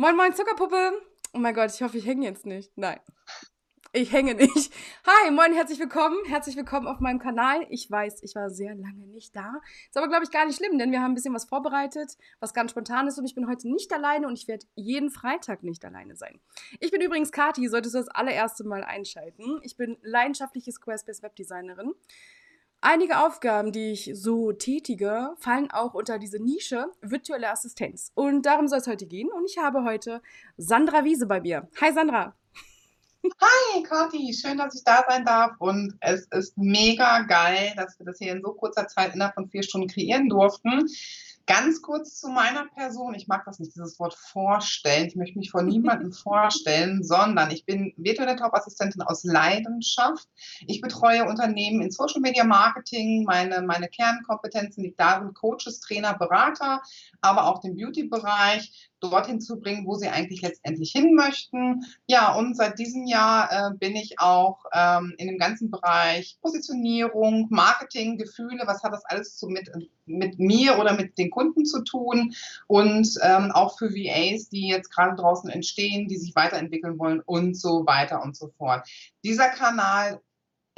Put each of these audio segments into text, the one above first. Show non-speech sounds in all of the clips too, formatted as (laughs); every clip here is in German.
Moin, moin, Zuckerpuppe. Oh mein Gott, ich hoffe, ich hänge jetzt nicht. Nein. Ich hänge nicht. Hi, moin, herzlich willkommen. Herzlich willkommen auf meinem Kanal. Ich weiß, ich war sehr lange nicht da. Ist aber, glaube ich, gar nicht schlimm, denn wir haben ein bisschen was vorbereitet, was ganz spontan ist und ich bin heute nicht alleine und ich werde jeden Freitag nicht alleine sein. Ich bin übrigens Kati, solltest du das allererste Mal einschalten. Ich bin leidenschaftliche Squarespace Webdesignerin. Einige Aufgaben, die ich so tätige, fallen auch unter diese Nische virtuelle Assistenz. Und darum soll es heute gehen. Und ich habe heute Sandra Wiese bei mir. Hi Sandra. Hi Kathi, schön, dass ich da sein darf. Und es ist mega geil, dass wir das hier in so kurzer Zeit innerhalb von vier Stunden kreieren durften. Ganz kurz zu meiner Person. Ich mag das nicht, dieses Wort vorstellen. Ich möchte mich vor niemandem (laughs) vorstellen, sondern ich bin virtuelle Top-Assistentin aus Leidenschaft. Ich betreue Unternehmen in Social Media Marketing. Meine, meine Kernkompetenzen liegt darin, Coaches, Trainer, Berater, aber auch den Beauty-Bereich dorthin zu bringen, wo sie eigentlich letztendlich hin möchten. Ja, und seit diesem Jahr äh, bin ich auch ähm, in dem ganzen Bereich Positionierung, Marketing, Gefühle, was hat das alles so mit, mit mir oder mit den Kunden zu tun und ähm, auch für VAs, die jetzt gerade draußen entstehen, die sich weiterentwickeln wollen und so weiter und so fort. Dieser Kanal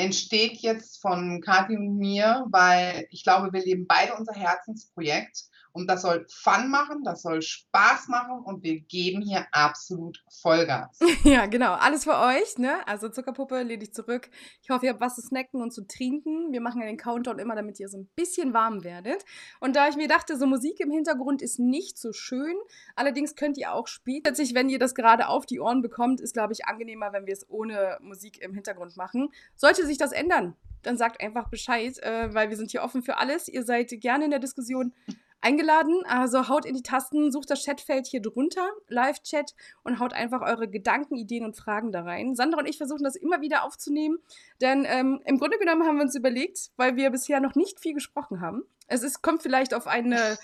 entsteht jetzt von Kathi und mir, weil ich glaube, wir leben beide unser Herzensprojekt und das soll Fun machen, das soll Spaß machen und wir geben hier absolut Vollgas. (laughs) Ja, genau. Alles für euch, ne? Also Zuckerpuppe, lehne dich zurück. Ich hoffe, ihr habt was zu snacken und zu trinken. Wir machen ja den Countdown immer, damit ihr so ein bisschen warm werdet. Und da ich mir dachte, so Musik im Hintergrund ist nicht so schön. Allerdings könnt ihr auch später, wenn ihr das gerade auf die Ohren bekommt, ist, glaube ich, angenehmer, wenn wir es ohne Musik im Hintergrund machen. Sollte sich das ändern, dann sagt einfach Bescheid, äh, weil wir sind hier offen für alles. Ihr seid gerne in der Diskussion eingeladen. Also haut in die Tasten, sucht das Chatfeld hier drunter, Live-Chat und haut einfach eure Gedanken, Ideen und Fragen da rein. Sandra und ich versuchen das immer wieder aufzunehmen, denn ähm, im Grunde genommen haben wir uns überlegt, weil wir bisher noch nicht viel gesprochen haben. Es ist, kommt vielleicht auf eine,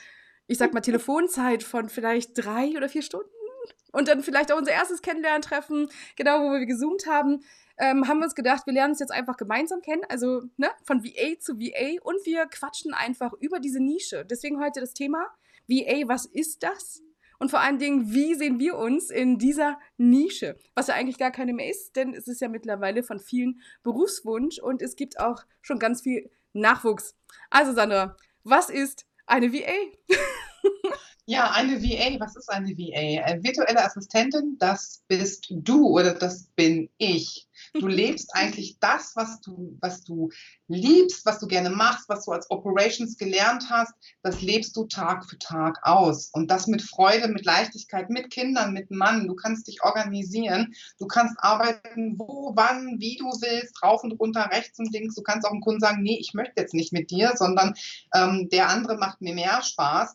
ich sag mal, Telefonzeit von vielleicht drei oder vier Stunden und dann vielleicht auch unser erstes Kennenlerntreffen, genau wo wir gezoomt haben ähm, haben wir uns gedacht, wir lernen uns jetzt einfach gemeinsam kennen, also ne, von VA zu VA und wir quatschen einfach über diese Nische. Deswegen heute das Thema VA, was ist das? Und vor allen Dingen, wie sehen wir uns in dieser Nische? Was ja eigentlich gar keine mehr ist, denn es ist ja mittlerweile von vielen Berufswunsch und es gibt auch schon ganz viel Nachwuchs. Also Sandra, was ist eine VA? (laughs) Ja, eine VA, was ist eine VA? Eine virtuelle Assistentin, das bist du oder das bin ich. Du (laughs) lebst eigentlich das, was du, was du liebst, was du gerne machst, was du als Operations gelernt hast, das lebst du Tag für Tag aus. Und das mit Freude, mit Leichtigkeit, mit Kindern, mit Mann. Du kannst dich organisieren, du kannst arbeiten, wo, wann, wie du willst, rauf und runter, rechts und links. Du kannst auch einem Kunden sagen, nee, ich möchte jetzt nicht mit dir, sondern ähm, der andere macht mir mehr Spaß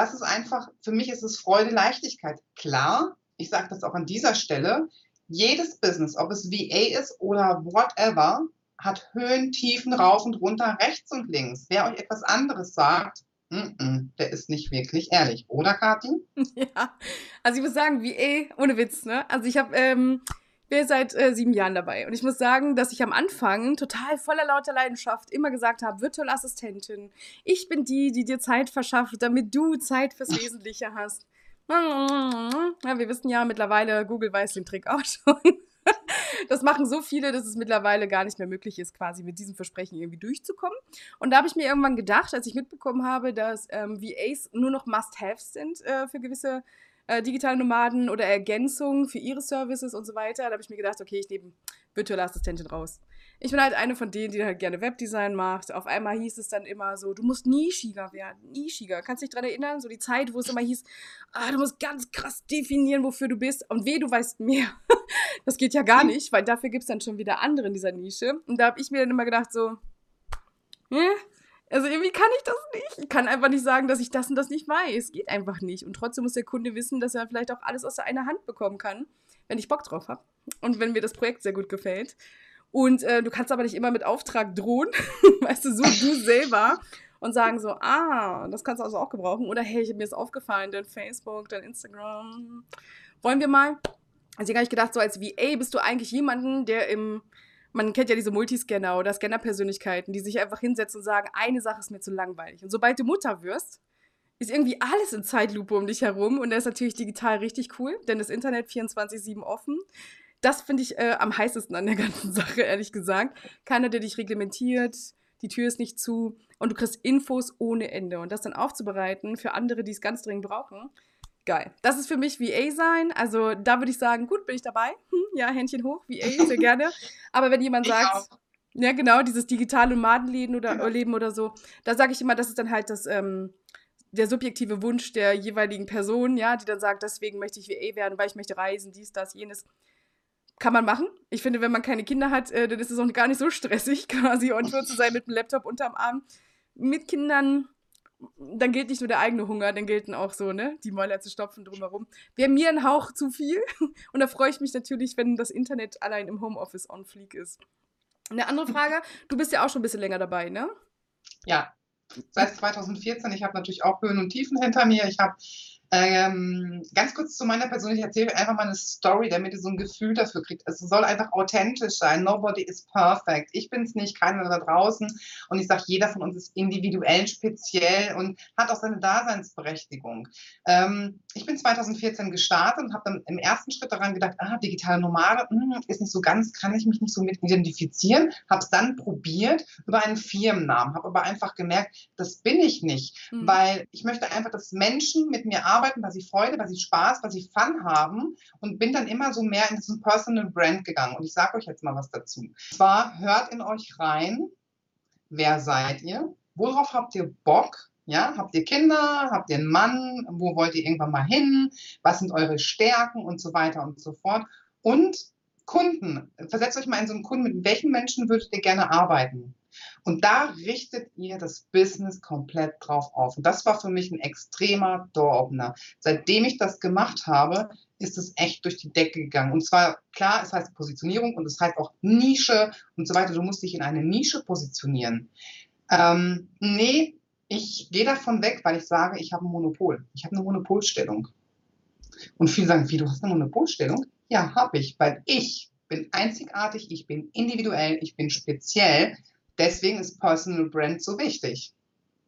das ist einfach, für mich ist es Freude, Leichtigkeit. Klar, ich sage das auch an dieser Stelle, jedes Business, ob es VA ist oder whatever, hat Höhen, Tiefen, rauf und runter, rechts und links. Wer euch etwas anderes sagt, mm -mm, der ist nicht wirklich ehrlich, oder Kathi? (laughs) Ja, also ich muss sagen, VA, ohne Witz, ne? Also ich habe ähm, bin seit äh, sieben Jahren dabei. Und ich muss sagen, dass ich am Anfang total voller lauter Leidenschaft immer gesagt habe, virtuelle Assistentin, ich bin die, die dir Zeit verschafft, damit du Zeit fürs Wesentliche hast. (laughs) Ja, wir wissen ja mittlerweile, Google weiß den Trick auch schon. (laughs) Das machen so viele, dass es mittlerweile gar nicht mehr möglich ist, quasi mit diesem Versprechen irgendwie durchzukommen. Und da habe ich mir irgendwann gedacht, als ich mitbekommen habe, dass ähm, VAs nur noch Must-Haves sind äh, für gewisse äh, digitale Nomaden oder Ergänzungen für ihre Services und so weiter. Da habe ich mir gedacht, okay, ich nehme virtuelle Assistentin raus. Ich bin halt eine von denen, die halt gerne Webdesign macht. Auf einmal hieß es dann immer so, du musst nischiger werden, nischiger. Kannst dich daran erinnern? So die Zeit, wo es immer hieß, ah, du musst ganz krass definieren, wofür du bist. Und weh, du weißt mehr. (laughs) das geht ja gar nicht, weil dafür gibt es dann schon wieder andere in dieser Nische. Und da habe ich mir dann immer gedacht so, äh, also irgendwie kann ich das nicht. Ich kann einfach nicht sagen, dass ich das und das nicht weiß. Geht einfach nicht. Und trotzdem muss der Kunde wissen, dass er vielleicht auch alles aus einer Hand bekommen kann, wenn ich Bock drauf habe. Und wenn mir das Projekt sehr gut gefällt. Und äh, du kannst aber nicht immer mit Auftrag drohen, (laughs) weißt du, so du (laughs) selber und sagen so, ah, das kannst du also auch gebrauchen. Oder hey, ich habe mir das aufgefallen, dein Facebook, dein Instagram. Wollen wir mal? Also ich habe gedacht, so als VA bist du eigentlich jemanden, der im man kennt ja diese Multiscanner oder Scanner-Persönlichkeiten, die sich einfach hinsetzen und sagen, eine Sache ist mir zu langweilig. Und sobald du Mutter wirst, ist irgendwie alles in Zeitlupe um dich herum und das ist natürlich digital richtig cool, denn das Internet 24-7 offen. Das finde ich äh, am heißesten an der ganzen (laughs) Sache, ehrlich gesagt. Keiner, der dich reglementiert, die Tür ist nicht zu und du kriegst Infos ohne Ende. Und das dann aufzubereiten für andere, die es ganz dringend brauchen, geil. Das ist für mich VA sein. Also da würde ich sagen, gut, bin ich dabei. (laughs) Hm, ja, Händchen hoch, VA, (laughs) sehr gerne. Aber wenn jemand sagt, ja genau, dieses digitale Nomadenleben oder, genau. Leben oder so, da sage ich immer, das ist dann halt das, ähm, der subjektive Wunsch der jeweiligen Person, ja, die dann sagt, deswegen möchte ich VA werden, weil ich möchte reisen, dies, das, jenes. Kann man machen. Ich finde, wenn man keine Kinder hat, äh, dann ist es auch gar nicht so stressig, (laughs) quasi on tour zu sein mit einem Laptop unterm Arm. Mit Kindern, dann gilt nicht nur der eigene Hunger, dann gelten auch so, ne, die Mäuler zu stopfen drumherum. Wäre mir ein Hauch zu viel. (laughs) Und da freue ich mich natürlich, wenn das Internet allein im Homeoffice on fleek ist. Eine andere Frage, du bist ja auch schon ein bisschen länger dabei, ne? Ja, seit 2014. Ich habe natürlich auch Höhen und Tiefen hinter mir. Ich habe ähm, ganz kurz zu meiner Person, ich erzähle einfach mal eine Story, damit ihr so ein Gefühl dafür kriegt. Es soll einfach authentisch sein. Nobody is perfect. Ich bin es nicht, keiner da draußen. Und ich sage, jeder von uns ist individuell, speziell und hat auch seine Daseinsberechtigung. Ähm, ich bin 2014 gestartet und habe dann im ersten Schritt daran gedacht, ah, digitale Nomade mh, hm, ist nicht so ganz, kann ich mich nicht so mit identifizieren. Habe es dann probiert über einen Firmennamen, habe aber einfach gemerkt, das bin ich nicht, mhm. weil ich möchte einfach, dass Menschen mit mir arbeiten arbeiten, weil sie Freude, weil sie Spaß, weil sie Fun haben und bin dann immer so mehr in diesen Personal Brand gegangen. Und ich sage euch jetzt mal was dazu. Und zwar hört in euch rein, wer seid ihr? Worauf habt ihr Bock? Ja, habt ihr Kinder? Habt ihr einen Mann? Wo wollt ihr irgendwann mal hin? Was sind eure Stärken und so weiter und so fort? Und Kunden, versetzt euch mal in so einen Kunden, mit welchen Menschen würdet ihr gerne arbeiten? Und da richtet ihr das Business komplett drauf auf. Und das war für mich ein extremer Door-Opener. Seitdem ich das gemacht habe, ist es echt durch die Decke gegangen. Und zwar, klar, es heißt Positionierung und es heißt auch Nische und so weiter. Du musst dich in eine Nische positionieren. Ähm, nee, ich gehe davon weg, weil ich sage, ich habe ein Monopol. Ich habe eine Monopolstellung. Und viele sagen, wie, du hast eine Monopolstellung? Ja, habe ich, weil ich bin einzigartig, ich bin individuell, ich bin speziell Deswegen ist Personal Brand so wichtig.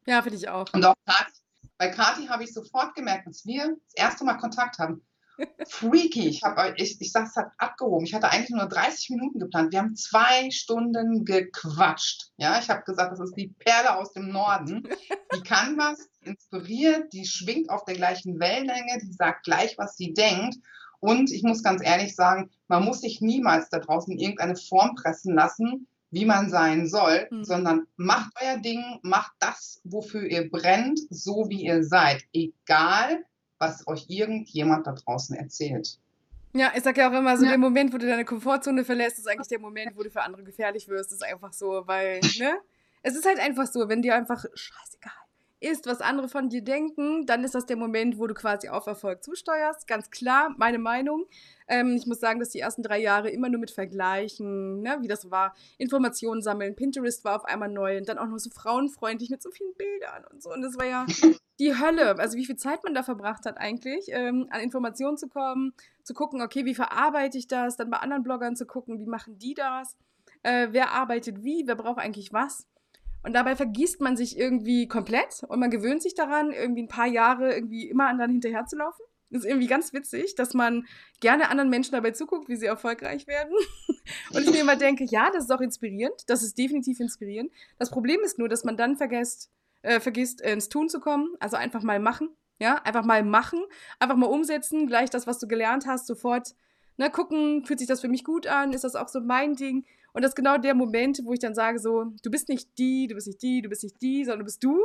Ja, finde ich auch. Und auch Kati, bei Kati habe ich sofort gemerkt, dass wir das erste Mal Kontakt haben. (laughs) Freaky. Ich, hab, ich, ich sag's halt abgehoben. Ich hatte eigentlich nur 30 Minuten geplant. Wir haben zwei Stunden gequatscht. Ja, ich habe gesagt, das ist die Perle aus dem Norden. Die (laughs) kann was, inspiriert, die schwingt auf der gleichen Wellenlänge, die sagt gleich, was sie denkt. Und ich muss ganz ehrlich sagen, man muss sich niemals da draußen in irgendeine Form pressen lassen, wie man sein soll, mhm. sondern macht euer Ding, macht das, wofür ihr brennt, so wie ihr seid. Egal, was euch irgendjemand da draußen erzählt. Ja, ich sag ja auch immer so, ja. der Moment, wo du deine Komfortzone verlässt, ist eigentlich der Moment, wo du für andere gefährlich wirst. Das ist einfach so, weil, ne? Es ist halt einfach so, wenn dir einfach scheißegal ist, was andere von dir denken, dann ist das der Moment, wo du quasi auf Erfolg zusteuerst. Ganz klar, meine Meinung. Ähm, ich muss sagen, dass die ersten drei Jahre immer nur mit Vergleichen, ne, wie das war, Informationen sammeln. Pinterest war auf einmal neu und dann auch noch so frauenfreundlich mit so vielen Bildern und so. Und das war ja (laughs) die Hölle. Also wie viel Zeit man da verbracht hat eigentlich, ähm, an Informationen zu kommen, zu gucken, okay, wie verarbeite ich das, dann bei anderen Bloggern zu gucken, wie machen die das, äh, wer arbeitet wie, wer braucht eigentlich was. Und dabei vergisst man sich irgendwie komplett und man gewöhnt sich daran, irgendwie ein paar Jahre irgendwie immer anderen hinterher zu laufen. Das ist irgendwie ganz witzig, dass man gerne anderen Menschen dabei zuguckt, wie sie erfolgreich werden. (laughs) Und ich mir immer denke, ja, das ist auch inspirierend. Das ist definitiv inspirierend. Das Problem ist nur, dass man dann vergisst, äh, vergisst ins Tun zu kommen. Also einfach mal machen. Ja, einfach mal machen. Einfach mal umsetzen. Gleich das, was du gelernt hast, sofort ne, gucken, fühlt sich das für mich gut an? Ist das auch so mein Ding? Und das ist genau der Moment, wo ich dann sage so, du bist nicht die, du bist nicht die, du bist nicht die, sondern du bist du.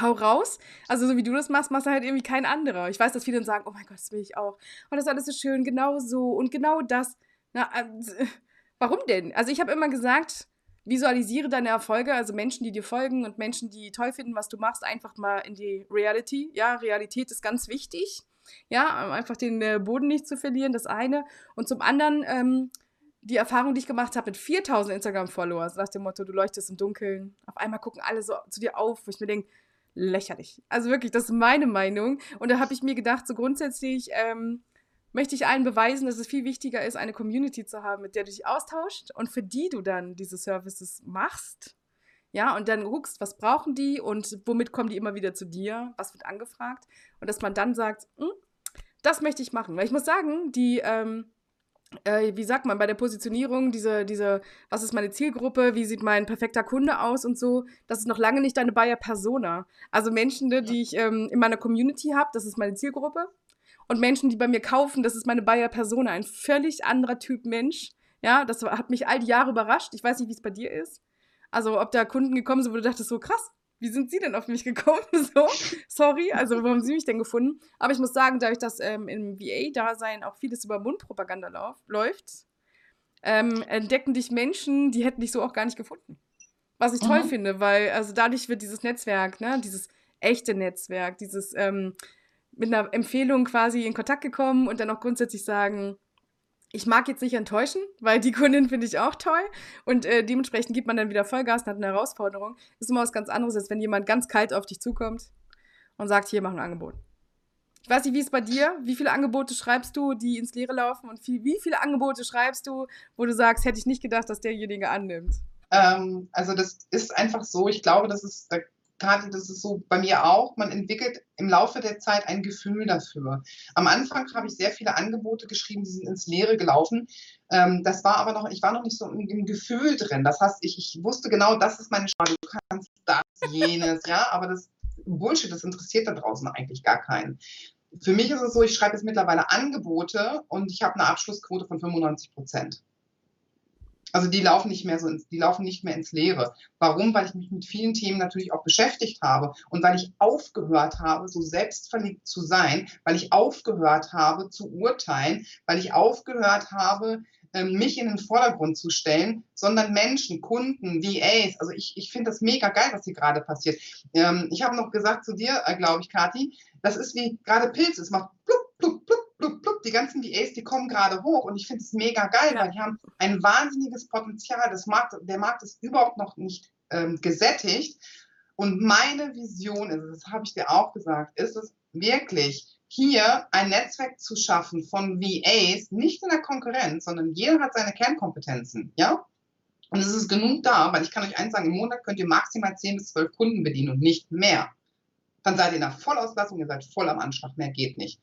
Hau raus. Also so wie du das machst, machst du halt irgendwie kein anderer. Ich weiß, dass viele dann sagen, oh mein Gott, das will ich auch. Und das ist alles so schön, genau so und genau das. Na, äh, (laughs) warum denn? Also ich habe immer gesagt, visualisiere deine Erfolge, also Menschen, die dir folgen und Menschen, die toll finden, was du machst, einfach mal in die Reality. Ja, Realität ist ganz wichtig. Ja, einfach den äh, Boden nicht zu verlieren, das eine. Und zum anderen, ähm, die Erfahrung, die ich gemacht habe mit 4000 Instagram-Followers, nach dem Motto, du leuchtest im Dunkeln. Auf einmal gucken alle so zu dir auf, wo ich mir denke, lächerlich. Also wirklich, das ist meine Meinung. Und da habe ich mir gedacht, so grundsätzlich ähm, möchte ich allen beweisen, dass es viel wichtiger ist, eine Community zu haben, mit der du dich austauscht und für die du dann diese Services machst. Ja, und dann guckst, was brauchen die und womit kommen die immer wieder zu dir, was wird angefragt. Und dass man dann sagt, hm, das möchte ich machen. Weil ich muss sagen, die, ähm, äh, wie sagt man, bei der Positionierung, diese, diese, was ist meine Zielgruppe, wie sieht mein perfekter Kunde aus und so, das ist noch lange nicht deine Bayer Persona. Also Menschen, ne, die ich ähm, in meiner Community habe, das ist meine Zielgruppe. Und Menschen, die bei mir kaufen, das ist meine Bayer Persona, ein völlig anderer Typ Mensch. Ja, das hat mich all die Jahre überrascht. Ich weiß nicht, wie es bei dir ist. Also, ob da Kunden gekommen sind, wo du dachtest, so krass, wie sind Sie denn auf mich gekommen? (laughs) So, sorry, also wo haben Sie mich denn gefunden? Aber ich muss sagen, dadurch, dass ähm, im VA-Dasein auch vieles über Mundpropaganda lauf, läuft, ähm, entdecken dich Menschen, die hätten dich so auch gar nicht gefunden. Was ich toll mhm. finde, weil also dadurch wird dieses Netzwerk, ne, dieses echte Netzwerk, dieses ähm, mit einer Empfehlung quasi in Kontakt gekommen und dann auch grundsätzlich sagen, ich mag jetzt nicht enttäuschen, weil die Kundin finde ich auch toll und äh, dementsprechend gibt man dann wieder Vollgas und hat eine Herausforderung. Das ist immer was ganz anderes, als wenn jemand ganz kalt auf dich zukommt und sagt, hier, mach ein Angebot. Ich weiß nicht, wie es bei dir, wie viele Angebote schreibst du, die ins Leere laufen und viel, wie viele Angebote schreibst du, wo du sagst, hätte ich nicht gedacht, dass derjenige annimmt? Ähm, also das ist einfach so, ich glaube, das ist, da gerade das ist so bei mir auch, man entwickelt im Laufe der Zeit ein Gefühl dafür. Am Anfang habe ich sehr viele Angebote geschrieben, die sind ins Leere gelaufen. Ähm, das war aber noch, ich war noch nicht so im, Gefühl drin. Das heißt, ich, ich, wusste genau, das ist meine Sprache, du kannst das, jenes, ja, aber das Bullshit, das interessiert da draußen eigentlich gar keinen. Für mich ist es so, ich schreibe jetzt mittlerweile Angebote und ich habe eine Abschlussquote von 95 Prozent. Also die laufen nicht mehr so, ins, die laufen nicht mehr ins Leere. Warum? Weil ich mich mit vielen Themen natürlich auch beschäftigt habe und weil ich aufgehört habe, so selbstverliebt zu sein, weil ich aufgehört habe zu urteilen, weil ich aufgehört habe, ähm, mich in den Vordergrund zu stellen, sondern Menschen, Kunden, VAs. Also ich, ich finde das mega geil, was hier gerade passiert. Ähm, ich habe noch gesagt zu dir, äh, glaube ich, Kathi, das ist wie gerade Pilze. Es macht plupp, plupp, plupp, die ganzen VAs, die kommen gerade hoch und ich finde es mega geil, weil die haben ein wahnsinniges Potenzial. Das Markt, der Markt ist überhaupt noch nicht ähm, gesättigt. Und meine Vision ist, das habe ich dir auch gesagt, ist es wirklich, hier ein Netzwerk zu schaffen von VAs, nicht in der Konkurrenz, sondern jeder hat seine Kernkompetenzen, ja? Und es ist genug da, weil ich kann euch eins sagen, im Monat könnt ihr maximal 10 bis 12 Kunden bedienen und nicht mehr. Dann seid ihr in der Vollauslastung, ihr seid voll am Anschlag, mehr geht nicht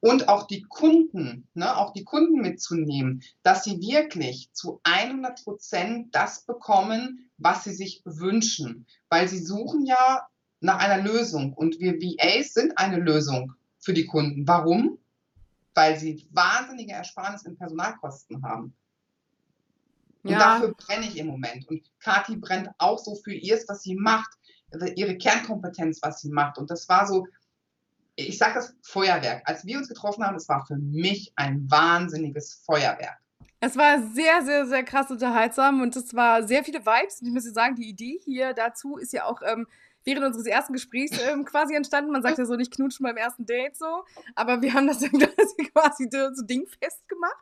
und auch die Kunden, ne, auch die Kunden mitzunehmen, dass sie wirklich zu 100 Prozent das bekommen, was sie sich wünschen, weil sie suchen ja nach einer Lösung und wir VAs sind eine Lösung für die Kunden. Warum? Weil sie wahnsinnige Ersparnisse in Personalkosten haben. Und ja. dafür brenne ich im Moment. Und Kathi brennt auch so für ihrs, was sie macht, ihre Kernkompetenz, was sie macht. Und das war so, ich sage das Feuerwerk. Als wir uns getroffen haben, es war für mich ein wahnsinniges Feuerwerk. Es war sehr, sehr, sehr krass unterhaltsam und es war sehr viele Vibes. Und ich muss sagen, die Idee hier dazu ist ja auch ähm, während unseres ersten Gesprächs ähm, quasi entstanden. Man sagt ja so nicht knutschen beim ersten Date so, aber wir haben das dann (laughs) quasi so dingfest gemacht.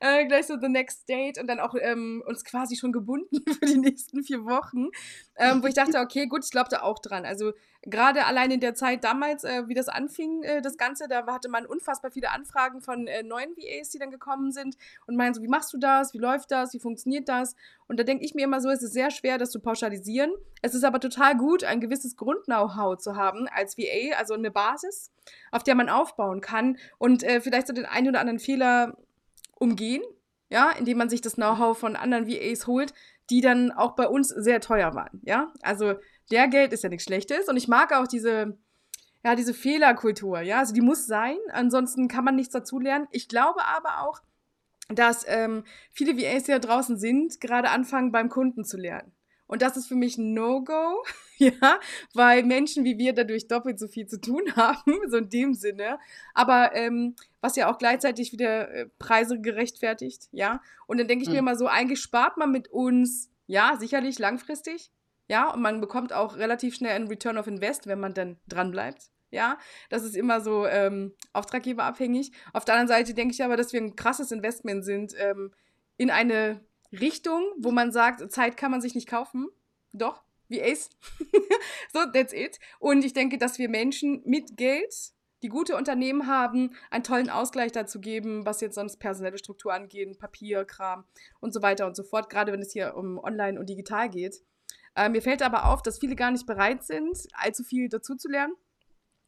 Äh, gleich so the next date und dann auch ähm, uns quasi schon gebunden (laughs) für die nächsten vier Wochen. Ähm, wo ich dachte, okay, gut, ich glaube da auch dran. Also gerade allein in der Zeit damals, äh, wie das anfing, äh, das Ganze, da hatte man unfassbar viele Anfragen von äh, neuen VAs, die dann gekommen sind und meinen so, wie machst du das, wie läuft das, wie funktioniert das? Und da denke ich mir immer so, es ist sehr schwer, das zu pauschalisieren. Es ist aber total gut, ein gewisses Grund-Know-how zu haben als VA, also eine Basis, auf der man aufbauen kann und äh, vielleicht so den einen oder anderen Fehler umgehen, ja, indem man sich das Know-how von anderen VAs holt, die dann auch bei uns sehr teuer waren, ja. Also der Geld ist ja nichts Schlechtes und ich mag auch diese, ja, diese Fehlerkultur, ja, also die muss sein, ansonsten kann man nichts dazulernen. Ich glaube aber auch, dass ähm, viele VAs, die da draußen sind, gerade anfangen beim Kunden zu lernen. Und das ist für mich ein No-Go, (laughs) ja, weil Menschen wie wir dadurch doppelt so viel zu tun (laughs) haben, so in dem Sinne. Aber ähm, was ja auch gleichzeitig wieder äh, Preise gerechtfertigt, ja. Und dann denke ich mhm. mir immer so, eigentlich spart man mit uns, ja, sicherlich langfristig, ja, und man bekommt auch relativ schnell einen Return of Invest, wenn man dann dranbleibt. Ja, das ist immer so ähm, auftraggeberabhängig. Auf der anderen Seite denke ich aber, dass wir ein krasses Investment sind ähm, in eine Richtung, wo man sagt, Zeit kann man sich nicht kaufen. Doch, wie Ace. (laughs) so, that's it. Und ich denke, dass wir Menschen mit Geld, die gute Unternehmen haben, einen tollen Ausgleich dazu geben, was jetzt sonst personelle Struktur angeht, Papierkram und so weiter und so fort, gerade wenn es hier um Online und Digital geht Äh, mir fällt aber auf, dass viele gar nicht bereit sind, allzu viel dazuzulernen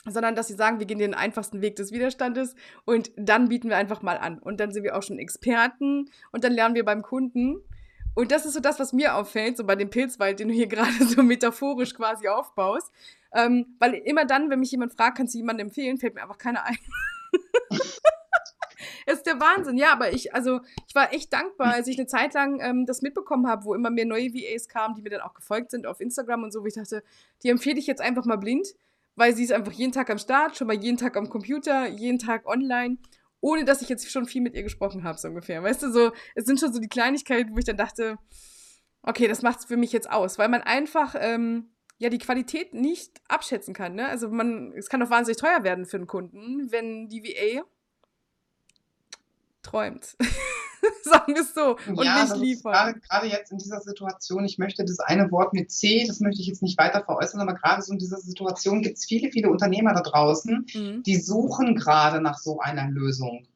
sondern dass sie sagen, wir gehen den einfachsten Weg des Widerstandes und dann bieten wir einfach mal an. Und dann sind wir auch schon Experten und dann lernen wir beim Kunden. Und das ist so das, was mir auffällt, so bei dem Pilzwald, den du hier (laughs) gerade so metaphorisch quasi aufbaust. Ähm, weil immer dann, wenn mich jemand fragt, kannst du jemanden empfehlen, fällt mir einfach keiner ein. (laughs) Es ist der Wahnsinn, ja, aber ich, also, ich war echt dankbar, als ich eine Zeit lang ähm, das mitbekommen habe, wo immer mehr neue VAs kamen, die mir dann auch gefolgt sind auf Instagram und so, wo ich dachte, die empfehle ich jetzt einfach mal blind weil sie ist einfach jeden Tag am Start, schon mal jeden Tag am Computer, jeden Tag online, ohne dass ich jetzt schon viel mit ihr gesprochen habe, so ungefähr. Weißt du, so, es sind schon so die Kleinigkeiten, wo ich dann dachte, okay, das macht es für mich jetzt aus, weil man einfach ähm, ja die Qualität nicht abschätzen kann. Ne? Also man, es kann doch wahnsinnig teuer werden für einen Kunden, wenn die VA träumt. (laughs) Sagen wir es so. Und ja, nicht liefern. Gerade jetzt in dieser Situation, ich möchte das eine Wort mit C, das möchte ich jetzt nicht weiter veräußern, aber gerade so in dieser Situation gibt es viele, viele Unternehmer da draußen, mhm. die suchen gerade nach so einer Lösung.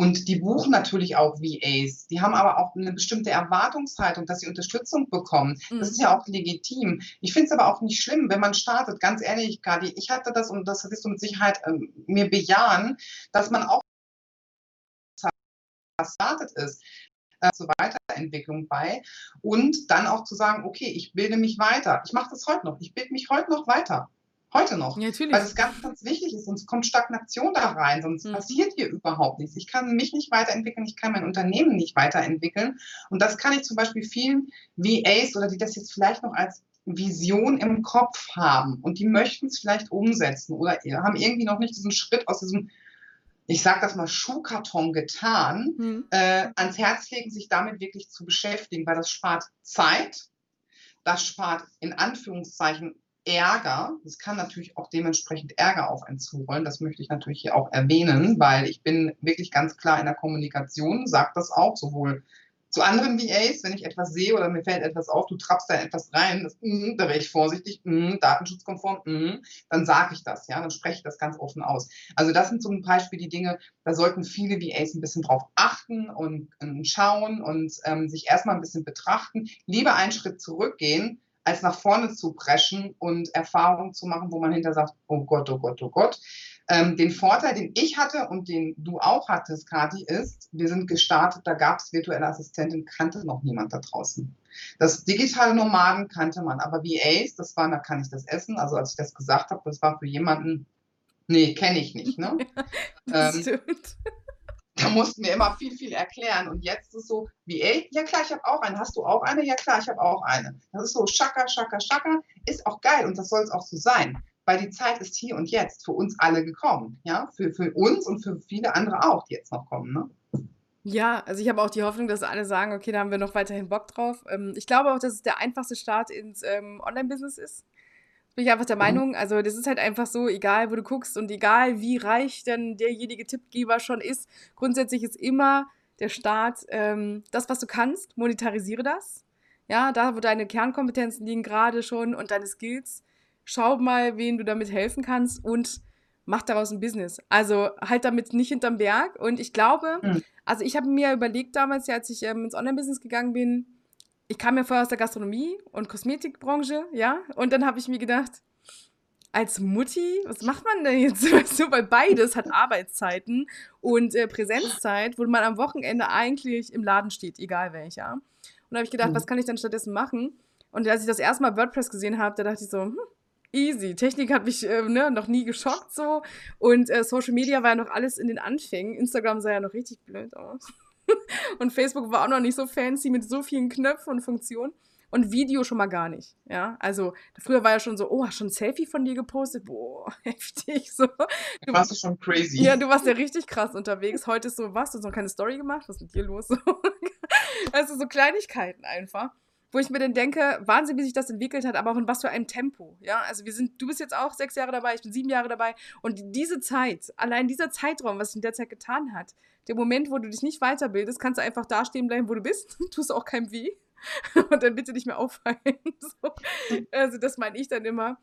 Und die buchen natürlich auch VAs. Die haben aber auch eine bestimmte Erwartungshaltung, dass sie Unterstützung bekommen. Mhm. Das ist ja auch legitim. Ich finde es aber auch nicht schlimm, wenn man startet. Ganz ehrlich, Kadi, ich hatte das und das wirst du mit Sicherheit äh, mir bejahen, dass man auch gestartet ist, äh, zur Weiterentwicklung bei und dann auch zu sagen, okay, ich bilde mich weiter. Ich mache das heute noch. Ich bilde mich heute noch weiter. Heute noch. Ja, natürlich. Weil es ganz, ganz wichtig ist, sonst kommt Stagnation da rein, sonst mhm. passiert hier überhaupt nichts. Ich kann mich nicht weiterentwickeln, ich kann mein Unternehmen nicht weiterentwickeln. Und das kann ich zum Beispiel vielen VAs oder die das jetzt vielleicht noch als Vision im Kopf haben und die möchten es vielleicht umsetzen oder haben irgendwie noch nicht diesen Schritt aus diesem ich sage das mal, Schuhkarton getan, hm. äh, ans Herz legen, sich damit wirklich zu beschäftigen, weil das spart Zeit, das spart in Anführungszeichen Ärger. Das kann natürlich auch dementsprechend Ärger auf einen zurollen. Das möchte ich natürlich hier auch erwähnen, weil ich bin wirklich ganz klar in der Kommunikation, sage das auch sowohl zu anderen VAs, wenn ich etwas sehe oder mir fällt etwas auf, du trappst da etwas rein, das, mm, da wäre ich vorsichtig, mm, datenschutzkonform, mm, dann sage ich das, ja, dann spreche ich das ganz offen aus. Also das sind zum Beispiel die Dinge, da sollten viele VAs ein bisschen drauf achten und, und schauen und ähm, sich erstmal ein bisschen betrachten, lieber einen Schritt zurückgehen, als nach vorne zu preschen und Erfahrungen zu machen, wo man hinter sagt, oh Gott, oh Gott, oh Gott. Ähm, den Vorteil, den ich hatte und den du auch hattest, Kati, ist, wir sind gestartet, da gab es virtuelle Assistentin, kannte noch niemand da draußen. Das digitale Nomaden kannte man, aber VAs, das war, da kann ich das essen. Also als ich das gesagt habe, das war für jemanden, nee, kenne ich nicht. Ne? (laughs) das ähm, stimmt. Da mussten wir immer viel, viel erklären. Und jetzt ist es so, VA, ja klar, ich habe auch eine. Hast du auch eine? Ja klar, ich habe auch eine. Das ist so Schaka, Schaka, Schaka. Ist auch geil und das soll es auch so sein weil die Zeit ist hier und jetzt für uns alle gekommen. Ja, für, für uns und für viele andere auch, die jetzt noch kommen. Ne? Ja, also ich habe auch die Hoffnung, dass alle sagen, okay, da haben wir noch weiterhin Bock drauf. Ähm, ich glaube auch, dass es der einfachste Start ins ähm, Online-Business ist. Bin ich einfach der mhm. Meinung. Also das ist halt einfach so, egal wo du guckst und egal wie reich denn derjenige Tippgeber schon ist, grundsätzlich ist immer der Start ähm, das, was du kannst, monetarisiere das. Ja, da, wo deine Kernkompetenzen liegen gerade schon und deine Skills, schau mal, wen du damit helfen kannst und mach daraus ein Business. Also halt damit nicht hinterm Berg. Und ich glaube, mhm. also ich habe mir überlegt damals, ja, als ich ähm, ins Online-Business gegangen bin, ich kam ja vorher aus der Gastronomie und Kosmetikbranche, ja, und dann habe ich mir gedacht, als Mutti, was macht man denn jetzt? (laughs) so, weil beides hat Arbeitszeiten und äh, Präsenzzeit, wo man am Wochenende eigentlich im Laden steht, egal welcher. Und da habe ich gedacht, mhm. was kann ich dann stattdessen machen? Und als ich das erste Mal WordPress gesehen habe, da dachte ich so, hm, easy. Technik hat mich äh, ne, noch nie geschockt so. Und äh, Social Media war ja noch alles in den Anfängen. Instagram sah ja noch richtig blöd aus. (laughs) und Facebook war auch noch nicht so fancy mit so vielen Knöpfen und Funktionen. Und Video schon mal gar nicht. Ja, also früher war ja schon so, oh, hast schon ein Selfie von dir gepostet? Boah, (laughs) heftig. So. Du warst schon crazy. Ja, du warst ja richtig krass unterwegs. Heute ist so, was? Du hast noch keine Story gemacht? Was ist mit dir los? (laughs) also so Kleinigkeiten einfach wo ich mir dann denke, Wahnsinn, wie sich das entwickelt hat, aber auch in was für einem Tempo. Ja, also wir sind, du bist jetzt auch sechs Jahre dabei, ich bin sieben Jahre dabei und diese Zeit, allein dieser Zeitraum, was sich in der Zeit getan hat, der Moment, wo du dich nicht weiterbildest, kannst du einfach dastehen bleiben, wo du bist, (laughs) tust auch keinem weh (laughs) und dann bitte nicht mehr auffallen. (laughs) so. Also das meine ich dann immer.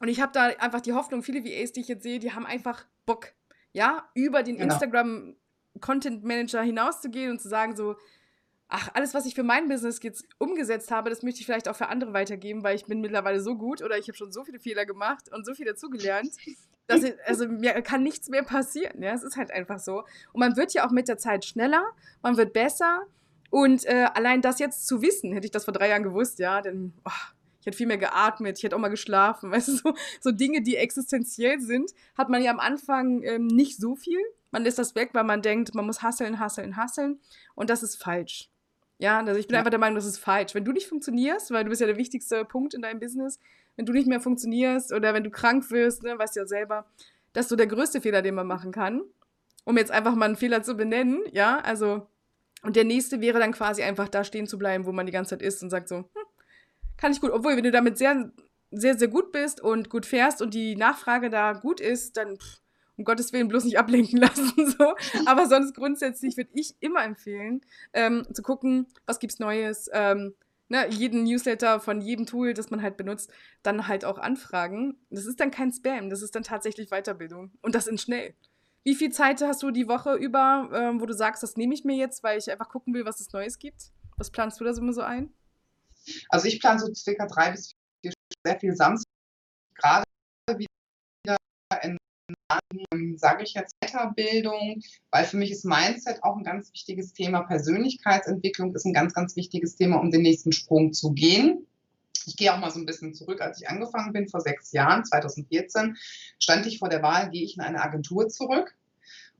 Und ich habe da einfach die Hoffnung, viele VAs, die ich jetzt sehe, die haben einfach Bock, ja, über den genau. Instagram Content Manager hinauszugehen und zu sagen so, ach, alles, was ich für mein Business jetzt umgesetzt habe, das möchte ich vielleicht auch für andere weitergeben, weil ich bin mittlerweile so gut oder ich habe schon so viele Fehler gemacht und so viel dazugelernt, dass ich, also mir kann nichts mehr passieren. Ja, es ist halt einfach so. Und man wird ja auch mit der Zeit schneller, man wird besser. Und äh, allein das jetzt zu wissen, hätte ich das vor drei Jahren gewusst, ja, denn oh, ich hätte viel mehr geatmet, ich hätte auch mal geschlafen. (laughs) Weißt du, so, so Dinge, die existenziell sind, hat man ja am Anfang ähm, nicht so viel. Man lässt das weg, weil man denkt, man muss hasseln, hasseln, hasseln. Und das ist falsch. Ja, also ich bin ja. einfach der Meinung, das ist falsch. Wenn du nicht funktionierst, weil du bist ja der wichtigste Punkt in deinem Business, wenn du nicht mehr funktionierst oder wenn du krank wirst, ne, weißt du ja selber, das ist so der größte Fehler, den man machen kann. Um jetzt einfach mal einen Fehler zu benennen, ja, also, und der nächste wäre dann quasi einfach da stehen zu bleiben, wo man die ganze Zeit ist und sagt so, hm, kann ich gut, obwohl, wenn du damit sehr, sehr, sehr gut bist und gut fährst und die Nachfrage da gut ist, dann pff, um Gottes Willen bloß nicht ablenken (laughs) lassen. So. Aber sonst grundsätzlich würde ich immer empfehlen, ähm, zu gucken, was gibt's Neues, ähm, ne, jeden Newsletter von jedem Tool, das man halt benutzt, dann halt auch anfragen. Das ist dann kein Spam, das ist dann tatsächlich Weiterbildung. Und das in schnell. Wie viel Zeit hast du die Woche über, ähm, wo du sagst, das nehme ich mir jetzt, weil ich einfach gucken will, was es Neues gibt? Was planst du da immer so ein? Also ich plane so circa drei bis vier sehr viel Samstag, gerade wieder in sage ich jetzt Weiterbildung, weil für mich ist Mindset auch ein ganz wichtiges Thema. Persönlichkeitsentwicklung ist ein ganz, ganz wichtiges Thema, um den nächsten Sprung zu gehen. Ich gehe auch mal so ein bisschen zurück, als ich angefangen bin, vor sechs Jahren, 2014, stand ich vor der Wahl, gehe ich in eine Agentur zurück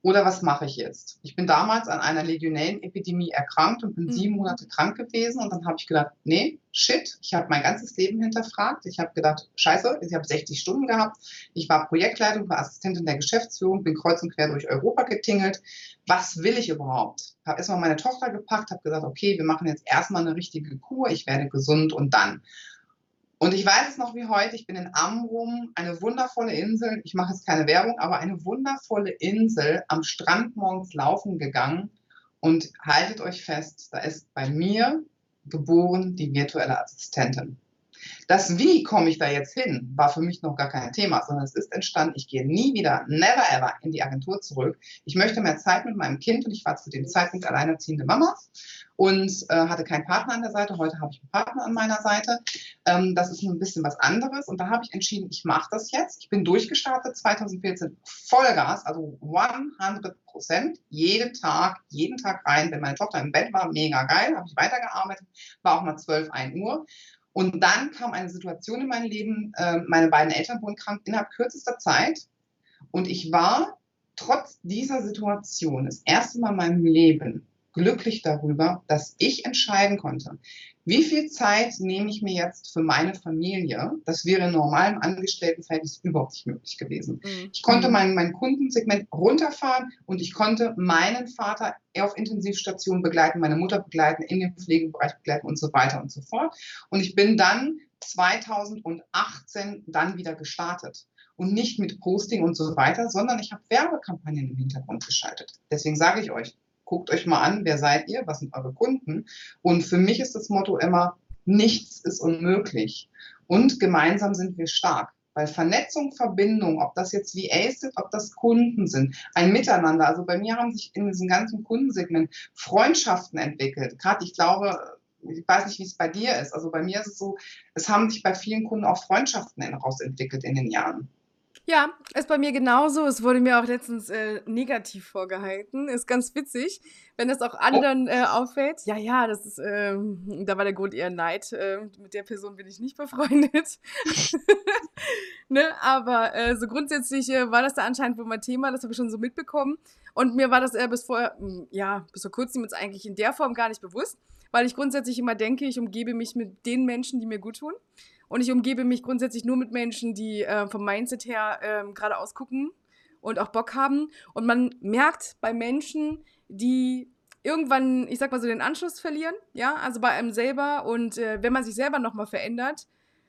oder was mache ich jetzt? Ich bin damals an einer Legionellenepidemie erkrankt und bin mhm. sieben Monate krank gewesen. Und dann habe ich gedacht, nee, shit, ich habe mein ganzes Leben hinterfragt. Ich habe gedacht, scheiße, ich habe 60 Stunden gehabt. Ich war Projektleitung, war Assistentin der Geschäftsführung, bin kreuz und quer durch Europa getingelt. Was will ich überhaupt? Habe erstmal meine Tochter gepackt, habe gesagt, okay, wir machen jetzt erstmal eine richtige Kur, ich werde gesund und dann. Und ich weiß es noch wie heute, ich bin in Amrum, eine wundervolle Insel, ich mache jetzt keine Werbung, aber eine wundervolle Insel am Strand morgens laufen gegangen. Und haltet euch fest, da ist bei mir geboren die virtuelle Assistentin. Das Wie komme ich da jetzt hin, war für mich noch gar kein Thema, sondern es ist entstanden, ich gehe nie wieder, never ever in die Agentur zurück. Ich möchte mehr Zeit mit meinem Kind und ich war zu dem Zeitpunkt alleinerziehende Mama und äh, hatte keinen Partner an der Seite. Heute habe ich einen Partner an meiner Seite. Ähm, das ist ein bisschen was anderes und da habe ich entschieden, ich mache das jetzt. Ich bin durchgestartet 2014 Vollgas, also 100 Prozent, jeden Tag, jeden Tag rein. Wenn meine Tochter im Bett war, mega geil, habe ich weitergearbeitet, war auch mal 12, 1 Uhr. Und dann kam eine Situation in mein Leben, äh, meine beiden Eltern wurden krank innerhalb kürzester Zeit. Und ich war trotz dieser Situation das erste Mal in meinem Leben glücklich darüber, dass ich entscheiden konnte, wie viel Zeit nehme ich mir jetzt für meine Familie? Das wäre in normalem Angestelltenverhältnis überhaupt nicht möglich gewesen. Mhm. Ich konnte mein, mein Kundensegment runterfahren und ich konnte meinen Vater auf Intensivstation begleiten, meine Mutter begleiten, in den Pflegebereich begleiten und so weiter und so fort. Und ich bin dann 2018 dann wieder gestartet und nicht mit Posting und so weiter, sondern ich habe Werbekampagnen im Hintergrund geschaltet. Deswegen sage ich euch, guckt euch mal an, wer seid ihr, was sind eure Kunden. Und für mich ist das Motto immer, nichts ist unmöglich. Und gemeinsam sind wir stark. Weil Vernetzung, Verbindung, ob das jetzt VAs sind, ob das Kunden sind, ein Miteinander. Also bei mir haben sich in diesem ganzen Kundensegment Freundschaften entwickelt. Gerade ich glaube, ich weiß nicht, wie es bei dir ist. Also bei mir ist es so, es haben sich bei vielen Kunden auch Freundschaften herausentwickelt in den Jahren. Ja, ist bei mir genauso. Es wurde mir auch letztens äh, negativ vorgehalten. Ist ganz witzig, wenn das auch anderen äh, auffällt. Ja, ja, das ist, äh, da war der Grund eher Neid. Äh, mit der Person bin ich nicht befreundet. (laughs) ne? Aber äh, so grundsätzlich äh, war das da anscheinend wohl mein Thema. Das habe ich schon so mitbekommen. Und mir war das äh, bis vor, hm, ja, bis vor kurzem jetzt eigentlich in der Form gar nicht bewusst, weil ich grundsätzlich immer denke, ich umgebe mich mit den Menschen, die mir gut tun. Und ich umgebe mich grundsätzlich nur mit Menschen, die äh, vom Mindset her äh, geradeaus gucken und auch Bock haben. Und man merkt bei Menschen, die irgendwann, ich sag mal so, den Anschluss verlieren, ja, also bei einem selber. Und äh, wenn man sich selber nochmal verändert,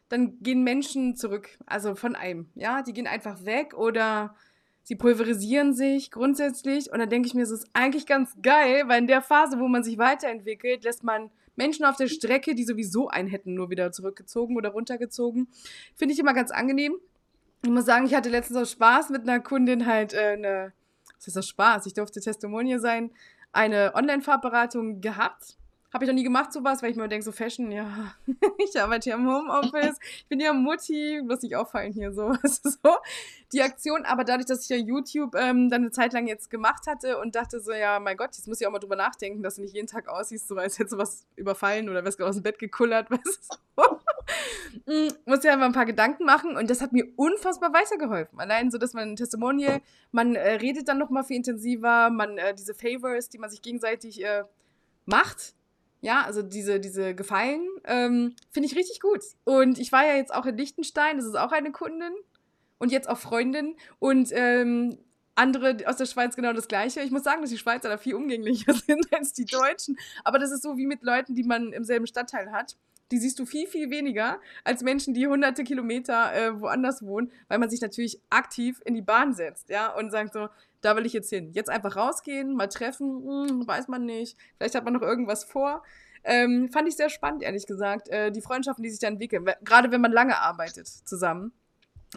dann gehen Menschen zurück, also von einem, ja, die gehen einfach weg oder sie pulverisieren sich grundsätzlich. Und dann denke ich mir, es ist eigentlich ganz geil, weil in der Phase, wo man sich weiterentwickelt, lässt man Menschen auf der Strecke, die sowieso einen hätten nur wieder zurückgezogen oder runtergezogen. Finde ich immer ganz angenehm. Ich muss sagen, ich hatte letztens auch Spaß mit einer Kundin halt äh, eine, was ist das Spaß? Ich durfte Testimonial sein, eine Online-Farbberatung gehabt. Habe ich noch nie gemacht, sowas, weil ich mir denke, so Fashion, ja, (laughs) ich arbeite hier im Homeoffice, ich bin ja Mutti, muss nicht auffallen hier so. (laughs) so. Die Aktion, aber dadurch, dass ich ja YouTube ähm, dann eine Zeit lang jetzt gemacht hatte und dachte so, ja, mein Gott, jetzt muss ich auch mal drüber nachdenken, dass du nicht jeden Tag aussiehst, so als hättest du was überfallen oder wärst gerade aus dem Bett gekullert, (laughs) weißt du so. Mm, muss ja einfach ein paar Gedanken machen und das hat mir unfassbar weitergeholfen. Allein so, dass man ein Testimonial, man äh, redet dann nochmal viel intensiver, man äh, diese Favors, die man sich gegenseitig äh, macht, ja, also diese, diese Gefallen, ähm, finde ich richtig gut. Und ich war ja jetzt auch in Liechtenstein, das ist auch eine Kundin und jetzt auch Freundin und ähm, andere aus der Schweiz genau das Gleiche. Ich muss sagen, dass die Schweizer da viel umgänglicher (laughs) sind als die Deutschen. Aber das ist so wie mit Leuten, die man im selben Stadtteil hat. Die siehst du viel, viel weniger als Menschen, die hunderte Kilometer äh, woanders wohnen, weil man sich natürlich aktiv in die Bahn setzt, ja, und sagt so, da will ich jetzt hin. Jetzt einfach rausgehen, mal treffen, hm, weiß man nicht. Vielleicht hat man noch irgendwas vor. Ähm, fand ich sehr spannend, ehrlich gesagt, äh, die Freundschaften, die sich da entwickeln. Gerade wenn man lange arbeitet zusammen.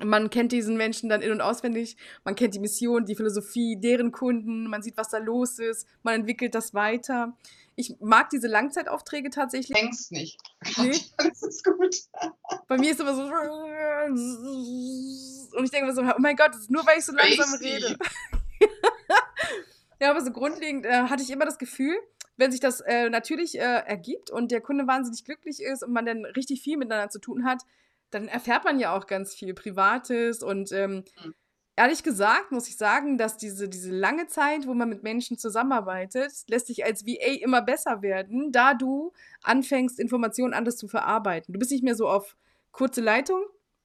Man kennt diesen Menschen dann in- und auswendig, man kennt die Mission, die Philosophie, deren Kunden, man sieht, was da los ist, man entwickelt das weiter. Ich mag diese Langzeitaufträge tatsächlich. Denkst nicht. Nee. Das ist gut. Bei mir ist immer so. Und ich denke mir so, oh mein Gott, das ist nur weil ich so langsam rede. (laughs) ja, aber so grundlegend äh, hatte ich immer das Gefühl, wenn sich das äh, natürlich äh, ergibt und der Kunde wahnsinnig glücklich ist und man dann richtig viel miteinander zu tun hat, dann erfährt man ja auch ganz viel Privates und ähm, mhm. ehrlich gesagt muss ich sagen, dass diese, diese lange Zeit, wo man mit Menschen zusammenarbeitet, lässt sich als VA immer besser werden, da du anfängst, Informationen anders zu verarbeiten. Du bist nicht mehr so auf kurze Leitung,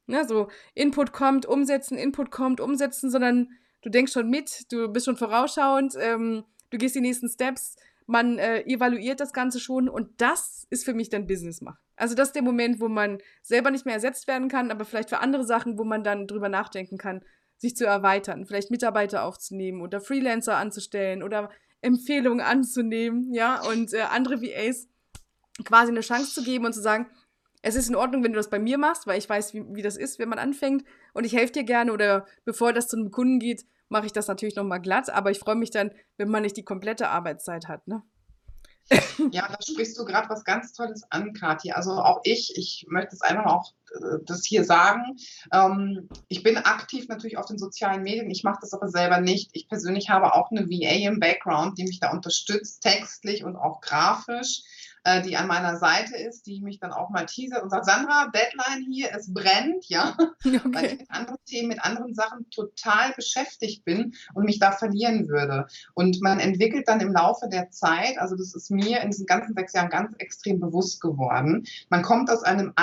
ne, so Input kommt, umsetzen, Input kommt, umsetzen, sondern du denkst schon mit, du bist schon vorausschauend, ähm, du gehst die nächsten Steps, man äh, evaluiert das Ganze schon und das ist für mich dann Business machen. Also das ist der Moment, wo man selber nicht mehr ersetzt werden kann, aber vielleicht für andere Sachen, wo man dann drüber nachdenken kann, sich zu erweitern, vielleicht Mitarbeiter aufzunehmen oder Freelancer anzustellen oder Empfehlungen anzunehmen, ja, und äh, andere VAs quasi eine Chance zu geben und zu sagen, es ist in Ordnung, wenn du das bei mir machst, weil ich weiß, wie, wie das ist, wenn man anfängt und ich helfe dir gerne oder bevor das zu einem Kunden geht, mache ich das natürlich nochmal glatt, aber ich freue mich dann, wenn man nicht die komplette Arbeitszeit hat, ne? Ja, da sprichst du gerade was ganz Tolles an, Kathi. Also auch ich, ich möchte es einfach auch das hier sagen. Ähm, ich bin aktiv natürlich auf den sozialen Medien. Ich mache das aber selber nicht. Ich persönlich habe auch eine VA im Background, die mich da unterstützt, textlich und auch grafisch. Äh, die an meiner Seite ist, die mich dann auch mal teasert und sagt, Sandra, Deadline hier, es brennt, ja, (laughs) okay. weil ich mit anderen Themen, mit anderen Sachen total beschäftigt bin und mich da verlieren würde. Und man entwickelt dann im Laufe der Zeit, also das ist mir in diesen ganzen sechs Jahren ganz extrem bewusst geworden, man kommt aus einem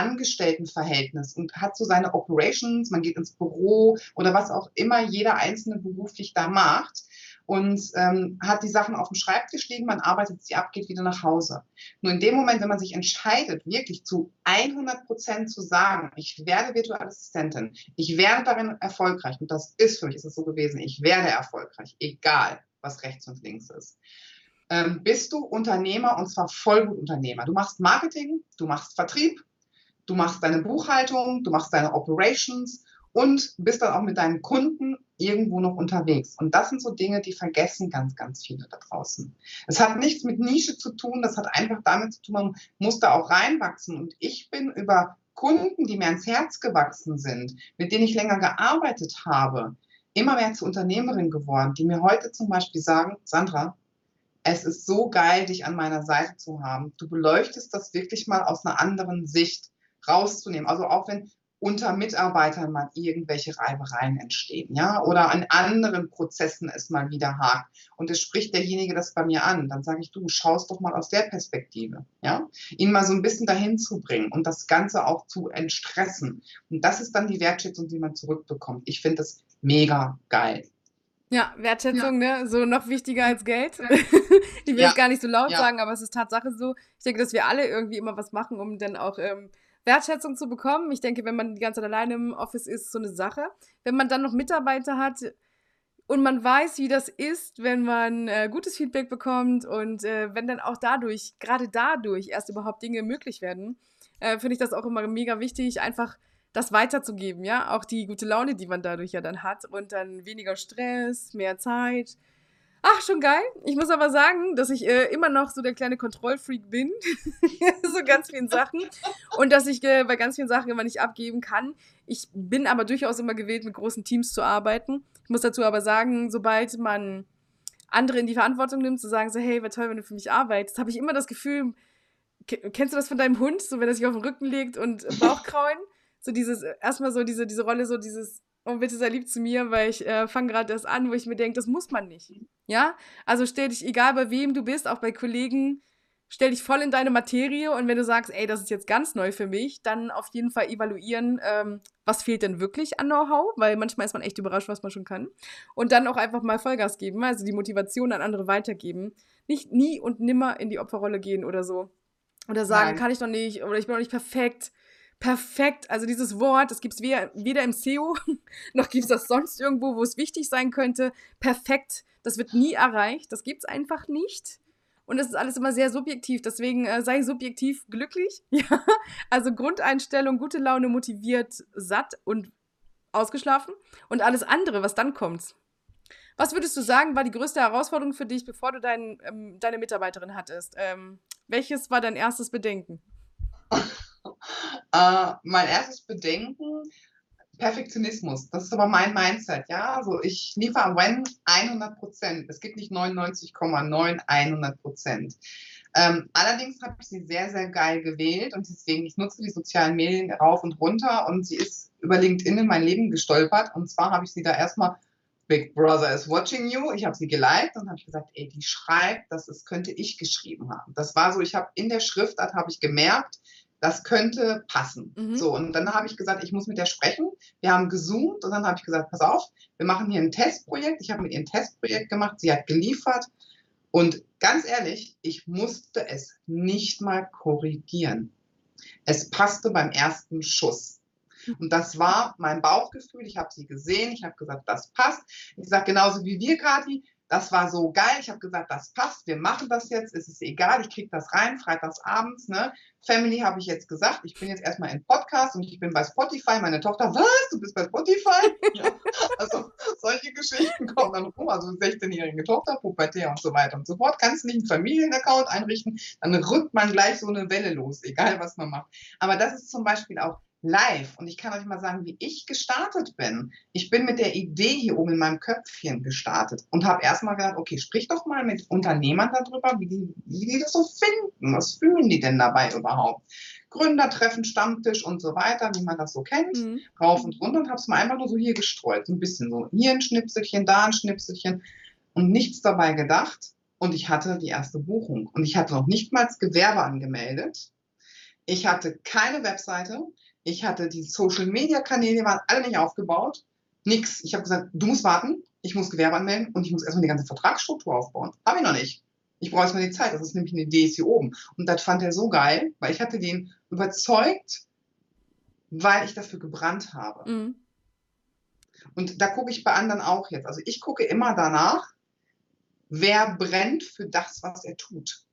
Angestelltenverhältnis und hat so seine Operations, man geht ins Büro oder was auch immer jeder einzelne beruflich da macht und ähm, hat die Sachen auf dem Schreibtisch liegen, man arbeitet sie ab, geht wieder nach Hause. Nur in dem Moment, wenn man sich entscheidet, wirklich zu 100 Prozent zu sagen, ich werde virtuelle Assistentin, ich werde darin erfolgreich, und das ist für mich ist es so gewesen, ich werde erfolgreich, egal was rechts und links ist. Ähm, bist du Unternehmer und zwar Vollblutunternehmer. Du machst Marketing, du machst Vertrieb, du machst deine Buchhaltung, du machst deine Operations und bist dann auch mit deinen Kunden irgendwo noch unterwegs. Und das sind so Dinge, die vergessen ganz, ganz viele da draußen. Es hat nichts mit Nische zu tun, das hat einfach damit zu tun, man muss da auch reinwachsen. Und ich bin über Kunden, die mir ans Herz gewachsen sind, mit denen ich länger gearbeitet habe, immer mehr zur Unternehmerin geworden, die mir heute zum Beispiel sagen, Sandra, es ist so geil, dich an meiner Seite zu haben. Du beleuchtest das wirklich mal aus einer anderen Sicht rauszunehmen. Also auch wenn unter Mitarbeitern mal irgendwelche Reibereien entstehen, ja, oder an anderen Prozessen es mal wieder hakt. Und es spricht derjenige das bei mir an. Dann sage ich, du schaust doch mal aus der Perspektive, ja, ihn mal so ein bisschen dahin zu bringen und das Ganze auch zu entstressen. Und das ist dann die Wertschätzung, die man zurückbekommt. Ich finde das mega geil. Ja, Wertschätzung, ja. ne? So noch wichtiger als Geld. (laughs) ich will ja. es gar nicht so laut ja. sagen, aber es ist Tatsache so. Ich denke, dass wir alle irgendwie immer was machen, um dann auch ähm, Wertschätzung zu bekommen. Ich denke, wenn man die ganze Zeit alleine im Office ist, so eine Sache. Wenn man dann noch Mitarbeiter hat und man weiß, wie das ist, wenn man äh, gutes Feedback bekommt und äh, wenn dann auch dadurch, gerade dadurch erst überhaupt Dinge möglich werden, äh, finde ich das auch immer mega wichtig, einfach das weiterzugeben, ja, auch die gute Laune, die man dadurch ja dann hat und dann weniger Stress, mehr Zeit. Ach, schon geil. Ich muss aber sagen, dass ich äh, immer noch so der kleine Kontrollfreak bin. (laughs) so ganz vielen Sachen. Und dass ich äh, bei ganz vielen Sachen immer nicht abgeben kann. Ich bin aber durchaus immer gewählt, mit großen Teams zu arbeiten. Ich muss dazu aber sagen, sobald man andere in die Verantwortung nimmt, zu sagen, so, hey, wäre toll, wenn du für mich arbeitest, habe ich immer das Gefühl, kennst du das von deinem Hund, so wenn er sich auf den Rücken legt und Bauchkraulen? so dieses, erstmal so diese, diese Rolle, so dieses, oh bitte sei lieb zu mir, weil ich äh, fange gerade das an, wo ich mir denke, das muss man nicht. Ja? Also stell dich, egal bei wem du bist, auch bei Kollegen, stell dich voll in deine Materie und wenn du sagst, ey, das ist jetzt ganz neu für mich, dann auf jeden Fall evaluieren, ähm, was fehlt denn wirklich an Know-how, weil manchmal ist man echt überrascht, was man schon kann. Und dann auch einfach mal Vollgas geben, also die Motivation an andere weitergeben. Nicht nie und nimmer in die Opferrolle gehen oder so. Oder sagen, Nein. kann ich doch nicht, oder ich bin doch nicht perfekt perfekt. Also dieses Wort, das gibt es weder im SEO, (laughs) noch gibt es das sonst irgendwo, wo es wichtig sein könnte. Perfekt, das wird nie erreicht. Das gibt es einfach nicht. Und es ist alles immer sehr subjektiv. Deswegen äh, sei subjektiv glücklich. (laughs) Ja? Also Grundeinstellung, gute Laune, motiviert, satt und ausgeschlafen. Und alles andere, was dann kommt. Was würdest du sagen, war die größte Herausforderung für dich, bevor du dein, ähm, deine Mitarbeiterin hattest? Ähm, welches war dein erstes Bedenken? Äh, mein erstes Bedenken, Perfektionismus. Das ist aber mein Mindset, ja. Also ich liefere when 100 Prozent. Es gibt nicht 99,9, 100 Prozent. Ähm, allerdings habe ich sie sehr, sehr geil gewählt und deswegen, ich nutze die sozialen Medien rauf und runter und sie ist über LinkedIn in mein Leben gestolpert. Und zwar habe ich sie da erstmal Big Brother is watching you. Ich habe sie geliked und habe gesagt, ey, die schreibt, das ist, könnte ich geschrieben haben. Das war so, ich habe in der Schriftart habe ich gemerkt, das könnte passen. Mhm. So, und dann habe ich gesagt, ich muss mit der sprechen. Wir haben gezoomt und dann habe ich gesagt, pass auf, wir machen hier ein Testprojekt. Ich habe mit ihr ein Testprojekt gemacht, sie hat geliefert. Und ganz ehrlich, ich musste es nicht mal korrigieren. Es passte beim ersten Schuss. Und das war mein Bauchgefühl. Ich habe sie gesehen. Ich habe gesagt, das passt. Ich sage genauso wie wir, Kathi, das war so geil. Ich habe gesagt, das passt, wir machen das jetzt. Es ist egal, ich kriege das rein, freitags abends. Ne? Family habe ich jetzt gesagt, ich bin jetzt erstmal im Podcast und ich bin bei Spotify. Meine Tochter, was? Du bist bei Spotify? ja. (laughs) Also solche Geschichten kommen dann rum. Also 16-jährige Tochter, Pubertät und so weiter und so fort. Kannst nicht einen Familienaccount einrichten, dann rückt man gleich so eine Welle los, egal was man macht. Aber das ist zum Beispiel auch live. Und ich kann euch mal sagen, wie ich gestartet bin. Ich bin mit der Idee hier oben in meinem Köpfchen gestartet und habe erstmal gedacht, okay, sprich doch mal mit Unternehmern darüber, wie die, wie die das so finden. Was fühlen die denn dabei überhaupt? Gründertreffen, Stammtisch und so weiter, wie man das so kennt, mhm. rauf und runter und habe es mal einfach nur so hier gestreut. So ein bisschen so hier ein Schnipselchen, da ein Schnipselchen und nichts dabei gedacht. Und ich hatte die erste Buchung. Und ich hatte noch nicht mal das Gewerbe angemeldet. Ich hatte keine Webseite. Ich hatte die Social Media Kanäle, waren alle nicht aufgebaut. Nix. Ich habe gesagt, du musst warten, ich muss Gewerbe anmelden und ich muss erstmal die ganze Vertragsstruktur aufbauen. Habe ich noch nicht. Ich brauche erstmal die Zeit. Das ist nämlich eine Idee ist hier oben. Und das fand er so geil, weil ich hatte den überzeugt, weil ich dafür gebrannt habe. Mhm. Und da gucke ich bei anderen auch jetzt. Also ich gucke immer danach, wer brennt für das, was er tut.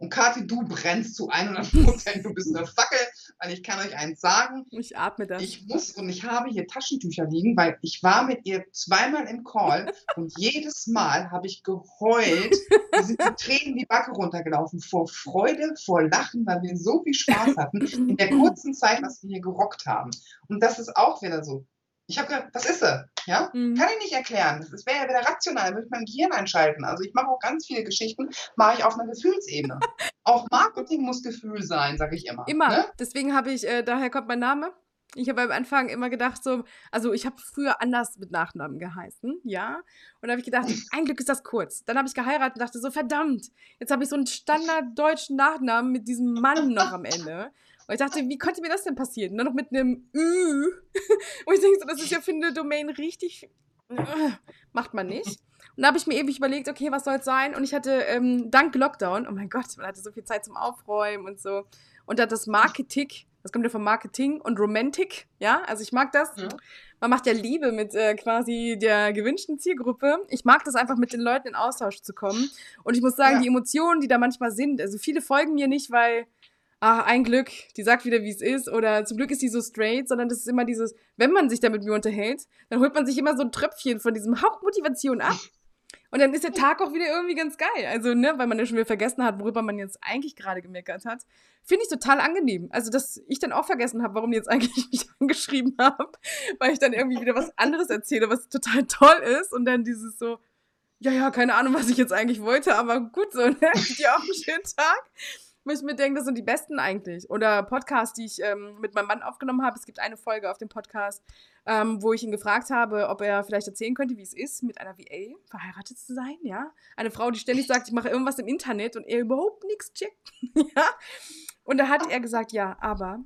Und Kathi, du brennst zu 100 Prozent. Du bist eine Fackel, weil ich kann euch eins sagen. Ich atme das. Ich muss und ich habe hier Taschentücher liegen, weil ich war mit ihr zweimal im Call (laughs) und jedes Mal habe ich geheult. Wir sind die Tränen die Backe runtergelaufen vor Freude, vor Lachen, weil wir so viel Spaß hatten in der (laughs) kurzen Zeit, was wir hier gerockt haben. Und das ist auch wieder so. Ich habe gedacht, was ist sie? Ja? Mhm. Kann ich nicht erklären. Das wäre ja wieder rational, würde ich mein Gehirn einschalten. Also ich mache auch ganz viele Geschichten, mache ich auf einer Gefühlsebene. (laughs) auch Marketing muss Gefühl sein, sage ich immer. Immer. Ne? Deswegen habe ich, äh, daher kommt mein Name. Ich habe am Anfang immer gedacht, so, also ich habe früher anders mit Nachnamen geheißen, ja. Und da habe ich gedacht, (laughs) ein Glück ist das kurz. Dann habe ich geheiratet und dachte so, verdammt, jetzt habe ich so einen standarddeutschen Nachnamen mit diesem Mann noch am Ende. Und ich dachte, wie konnte mir das denn passieren? Nur noch mit einem Ü. (laughs) Und ich denke so, das ist ja für eine Domain richtig. Macht man nicht. Und da habe ich mir ewig überlegt, okay, was soll es sein? Und ich hatte ähm, dank Lockdown, oh mein Gott, man hatte so viel Zeit zum Aufräumen und so. Und da das Marketing, das kommt ja vom Marketing und Romantic, ja, also ich mag das. Ja. Man macht ja Liebe mit äh, quasi der gewünschten Zielgruppe. Ich mag das einfach mit den Leuten in Austausch zu kommen. Und ich muss sagen, ja. die Emotionen, die da manchmal sind, also viele folgen mir nicht, weil ach, ein Glück, die sagt wieder, wie es ist, oder zum Glück ist die so straight, sondern das ist immer dieses, wenn man sich da mit mir unterhält, dann holt man sich immer so ein Tröpfchen von diesem Hauptmotivation ab. Und dann ist der Tag auch wieder irgendwie ganz geil. Also, ne, weil man ja schon wieder vergessen hat, worüber man jetzt eigentlich gerade gemeckert hat. Finde ich total angenehm. Also, dass ich dann auch vergessen habe, warum die jetzt eigentlich (laughs) mich angeschrieben haben, weil ich dann irgendwie wieder was anderes erzähle, was total toll ist. Und dann dieses so, ja, ja, keine Ahnung, was ich jetzt eigentlich wollte, aber gut so, ne? (laughs) Dir auch einen schönen Tag wo ich mir denke, das sind die besten eigentlich. Oder Podcasts, die ich ähm, mit meinem Mann aufgenommen habe. Es gibt eine Folge auf dem Podcast, ähm, wo ich ihn gefragt habe, ob er vielleicht erzählen könnte, wie es ist, mit einer VA verheiratet zu sein, ja. Eine Frau, die ständig sagt, ich mache irgendwas im Internet und er überhaupt nichts checkt, (laughs) ja. Und da hat er gesagt, ja, aber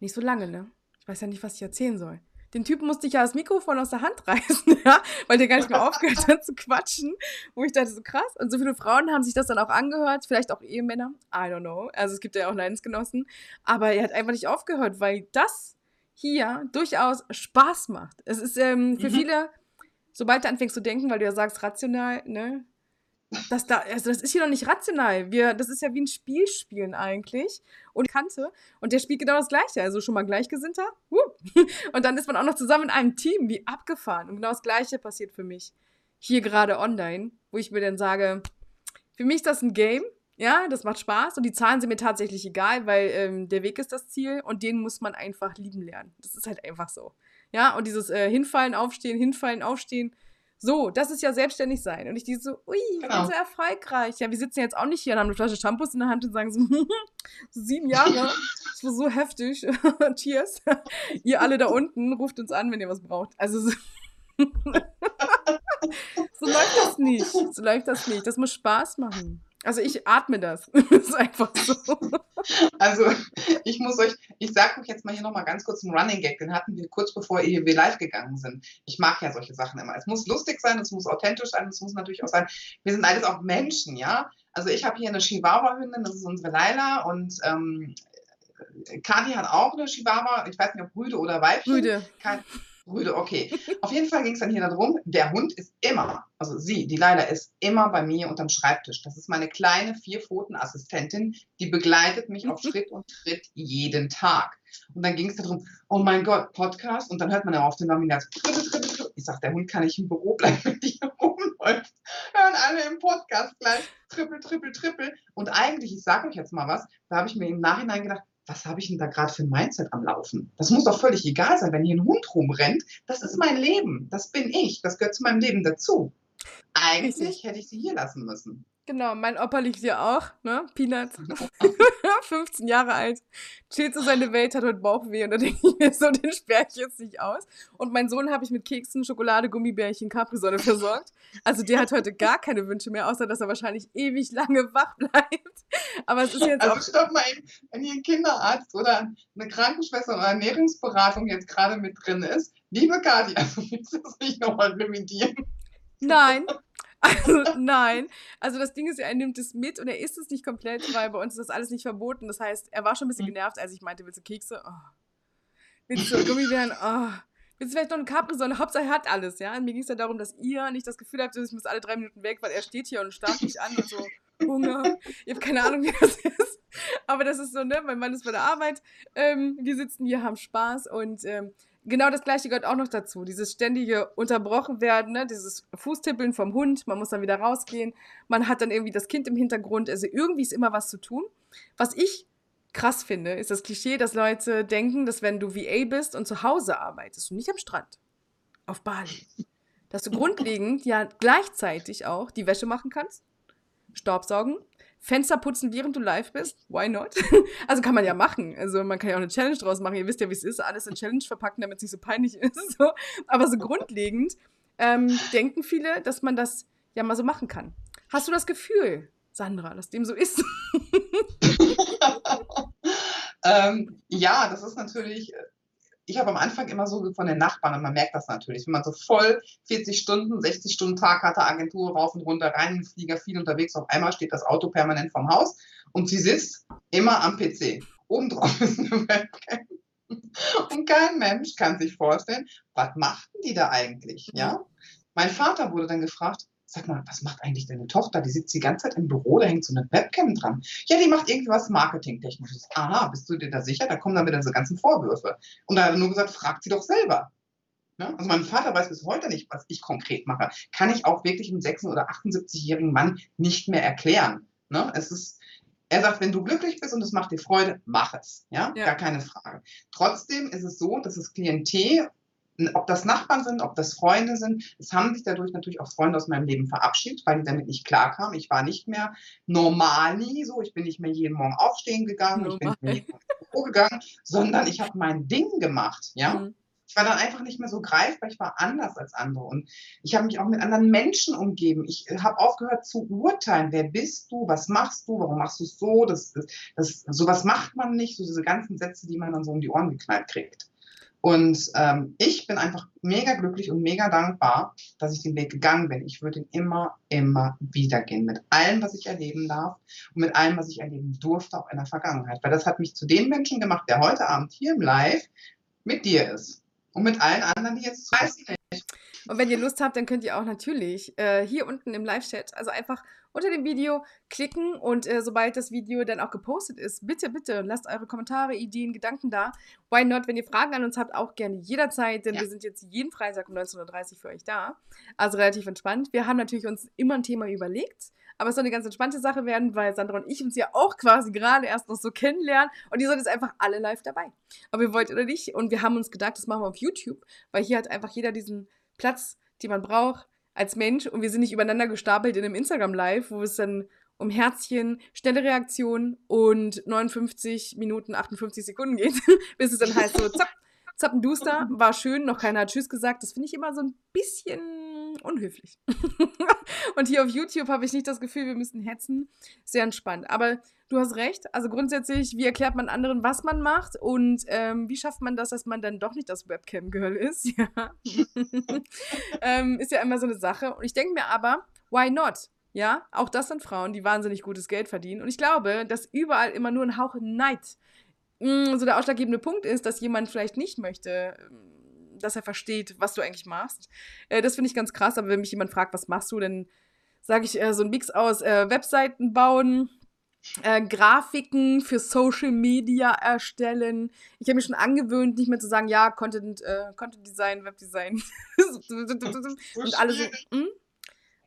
nicht so lange, ne? Ich weiß ja nicht, was ich erzählen soll den Typen musste ich ja das Mikrofon aus der Hand reißen, (laughs) ja, weil der gar nicht mehr aufgehört hat zu quatschen. Wo ich dachte, so krass. Und so viele Frauen haben sich das dann auch angehört, vielleicht auch Ehemänner, I don't know. Also es gibt ja auch Leidensgenossen. Aber er hat einfach nicht aufgehört, weil das hier durchaus Spaß macht. Es ist ähm, für mhm. viele, sobald du anfängst zu denken, weil du ja sagst, rational, ne, das, da, also das ist hier noch nicht rational. Wir, das ist ja wie ein Spiel spielen eigentlich. Und Kante. Und der spielt genau das Gleiche. Also schon mal Gleichgesinnter. (laughs) Und dann ist man auch noch zusammen in einem Team, wie abgefahren. Und genau das Gleiche passiert für mich hier gerade online, wo ich mir dann sage, für mich ist das ein Game. Ja, das macht Spaß und die Zahlen sind mir tatsächlich egal, weil ähm, der Weg ist das Ziel und den muss man einfach lieben lernen. Das ist halt einfach so. Ja, und dieses äh, Hinfallen, Aufstehen, Hinfallen, Aufstehen, so, das ist ja selbstständig sein. Und ich die so, ui, ich genau. bin so erfolgreich. Ja, wir sitzen jetzt auch nicht hier und haben eine Flasche Shampoos in der Hand und sagen so, so (laughs) sieben Jahre, das war so heftig. (laughs) Cheers. (laughs) ihr alle da unten, ruft uns an, wenn ihr was braucht. Also so, so läuft das nicht. So läuft das nicht. Das muss Spaß machen. Also ich atme das. (laughs) das ist einfach so. Also ich muss euch, ich sage euch jetzt mal hier nochmal ganz kurz einen Running Gag, den hatten wir kurz bevor wir live gegangen sind. Ich mag ja solche Sachen immer. Es muss lustig sein, es muss authentisch sein, es muss natürlich auch sein, wir sind alles auch Menschen, ja. Also ich habe hier eine Chihuahua-Hündin, das ist unsere Laila und ähm, Kati hat auch eine Chihuahua, ich weiß nicht, ob Brüde oder Weibchen. Brüde. Kein, Brüder, okay. Auf jeden Fall ging es dann hier darum, der Hund ist immer, also sie, die Leila, ist immer bei mir unterm Schreibtisch. Das ist meine kleine Vierpfoten-Assistentin, die begleitet mich auf Schritt und Tritt jeden Tag. Und dann ging es darum, oh mein Gott, Podcast. Und dann hört man ja auf den Namen ich sage, der Hund kann nicht im Büro bleiben, (laughs) wenn die hier rumläuft. Hören alle im Podcast gleich, trippel, trippel, trippel. Und eigentlich, ich sage euch jetzt mal was, da habe ich mir im Nachhinein gedacht, was habe ich denn da gerade für ein Mindset am Laufen? Das muss doch völlig egal sein, wenn hier ein Hund rumrennt. Das ist mein Leben, das bin ich, das gehört zu meinem Leben dazu. Eigentlich hätte ich sie hier lassen müssen. Genau, mein Opa liegt hier auch, ne? Peanuts. 15 (laughs) Jahre alt. Chillt so seine Welt, hat heute Bauchweh und da denke ich mir so, den sperre ich jetzt nicht aus. Und mein Sohn habe ich mit Keksen, Schokolade, Gummibärchen, Capri-Sonne versorgt. Also der hat heute gar keine Wünsche mehr, außer dass er wahrscheinlich ewig lange wach bleibt. Aber es ist jetzt also auch... stopp mal eben, wenn hier ein Kinderarzt oder eine Krankenschwester oder Ernährungsberatung jetzt gerade mit drin ist, liebe Kathi, (laughs) also willst du das nicht nochmal revidieren? Nein, also, (laughs) nein. Also das Ding ist, er nimmt es mit und er isst es nicht komplett, weil bei uns ist das alles nicht verboten. Das heißt, er war schon ein bisschen mhm. genervt, als ich meinte, willst du Kekse? Oh. Willst du Gummibären? Oh. Willst du vielleicht noch eine Capri-Sonne? Hauptsache er hat alles, ja? Und mir ging es ja darum, dass ihr nicht das Gefühl habt, ich muss alle drei Minuten weg, weil er steht hier und starrt mich an und so, (laughs) Hunger. Ich habe keine Ahnung, wie das ist. Aber das ist so, ne? Mein Mann ist bei der Arbeit. Ähm, wir sitzen hier, haben Spaß und ähm, genau das gleiche gehört auch noch dazu. Dieses ständige unterbrochen werden, ne? dieses Fußtippeln vom Hund, man muss dann wieder rausgehen, man hat dann irgendwie das Kind im Hintergrund, also irgendwie ist immer was zu tun. Was ich krass finde, ist das Klischee, dass Leute denken, dass wenn du VA bist und zu Hause arbeitest und nicht am Strand, auf Bali, dass du grundlegend ja gleichzeitig auch die Wäsche machen kannst, Staubsaugen, Fenster putzen, während du live bist? Why not? (laughs) also kann man ja machen. Also man kann ja auch eine Challenge draus machen. Ihr wisst ja, wie es ist, alles in Challenge verpacken, damit es nicht so peinlich (laughs) ist. So. Aber so grundlegend ähm, denken viele, dass man das ja mal so machen kann. Hast du das Gefühl, Sandra, dass dem so ist? (laughs) ähm, ja, das ist natürlich ich habe am Anfang immer so von den Nachbarn und man merkt das natürlich, wenn man so voll 40 Stunden, 60 Stunden Tag hatte, Agentur rauf und runter, rein, Flieger viel unterwegs, auf einmal steht das Auto permanent vom Haus und sie sitzt immer am PC. Obendrauf (laughs) ist eine Webcam. Und kein Mensch kann sich vorstellen, was machten die da eigentlich, ja? Mein Vater wurde dann gefragt, sag mal, was macht eigentlich deine Tochter? Die sitzt die ganze Zeit im Büro, da hängt so eine Webcam dran. Ja, die macht irgendwie was Marketingtechnisches. Aha, bist du dir da sicher? Da kommen dann wieder diese ganzen Vorwürfe. Und da hat er nur gesagt, fragt sie doch selber. Ne? Also mein Vater weiß bis heute nicht, was ich konkret mache. Kann ich auch wirklich einem 76- oder 78-jährigen Mann nicht mehr erklären. Ne? Es ist, er sagt, wenn du glücklich bist und es macht dir Freude, mach es. Ja? ja? Gar keine Frage. Trotzdem ist es so, dass das Klientel, ob das Nachbarn sind, ob das Freunde sind, es haben sich dadurch natürlich auch Freunde aus meinem Leben verabschiedet, weil die damit nicht klarkamen. Ich war nicht mehr normali, so, ich bin nicht mehr jeden Morgen aufstehen gegangen, Normal. ich bin nicht mehr jeden Morgen gegangen, sondern ich habe mein Ding gemacht. Ja? Mhm ich war dann einfach nicht mehr so greifbar, ich war anders als andere. Und ich habe mich auch mit anderen Menschen umgeben. Ich habe aufgehört zu urteilen. Wer bist du? Was machst du? Warum machst du es so? Das, das, das, sowas macht man nicht. So diese ganzen Sätze, die man dann so um die Ohren geknallt kriegt. Und ähm, ich bin einfach mega glücklich und mega dankbar, dass ich den Weg gegangen bin. Ich würde ihn immer, immer wieder gehen. Mit allem, was ich erleben darf und mit allem, was ich erleben durfte, auch in der Vergangenheit. Weil das hat mich zu dem Menschen gemacht, der heute Abend hier im Live mit dir ist. Und mit allen anderen, die jetzt nicht. Und wenn ihr Lust habt, dann könnt ihr auch natürlich äh, hier unten im Live-Chat, also einfach unter dem Video klicken und äh, sobald das Video dann auch gepostet ist, bitte, bitte lasst eure Kommentare, Ideen, Gedanken da. Why not? Wenn ihr Fragen an uns habt, auch gerne jederzeit, denn ja. wir sind jetzt jeden Freitag um 19.30 Uhr für euch da. Also relativ entspannt. Wir haben natürlich uns immer ein Thema überlegt. Aber es soll eine ganz entspannte Sache werden, weil Sandra und ich uns ja auch quasi gerade erst noch so kennenlernen. Und ihr seid jetzt einfach alle live dabei. Ob ihr wollt oder nicht. Und wir haben uns gedacht, das machen wir auf YouTube, weil hier hat einfach jeder diesen Platz, den man braucht als Mensch. Und wir sind nicht übereinander gestapelt in einem Instagram-Live, wo es dann um Herzchen, schnelle Reaktion und 59 Minuten 58 Sekunden geht, (laughs) bis es dann heißt so, zack, Zappenduster, (laughs) war schön, noch keiner hat Tschüss gesagt. Das finde ich immer so ein bisschen unhöflich. (laughs) und hier auf YouTube habe ich nicht das Gefühl, wir müssen hetzen. Sehr entspannt. Aber du hast recht. Also grundsätzlich, wie erklärt man anderen, was man macht und ähm, wie schafft man das, dass man dann doch nicht das Webcam-Girl ist? (laughs) Ja. (laughs) ähm, ist ja immer so eine Sache. Und ich denke mir aber, why not? Ja, auch das sind Frauen, die wahnsinnig gutes Geld verdienen. Und ich glaube, dass überall immer nur ein Hauch Neid mm, so der ausschlaggebende Punkt ist, dass jemand vielleicht nicht möchte, ähm, dass er versteht, was du eigentlich machst. Äh, das finde ich ganz krass, aber wenn mich jemand fragt, was machst du, dann sage ich äh, so ein Mix aus äh, Webseiten bauen, äh, Grafiken für Social Media erstellen. Ich habe mir schon angewöhnt, nicht mehr zu sagen, ja, Content, äh, Content Design, Webdesign (laughs) und alles so. Hm?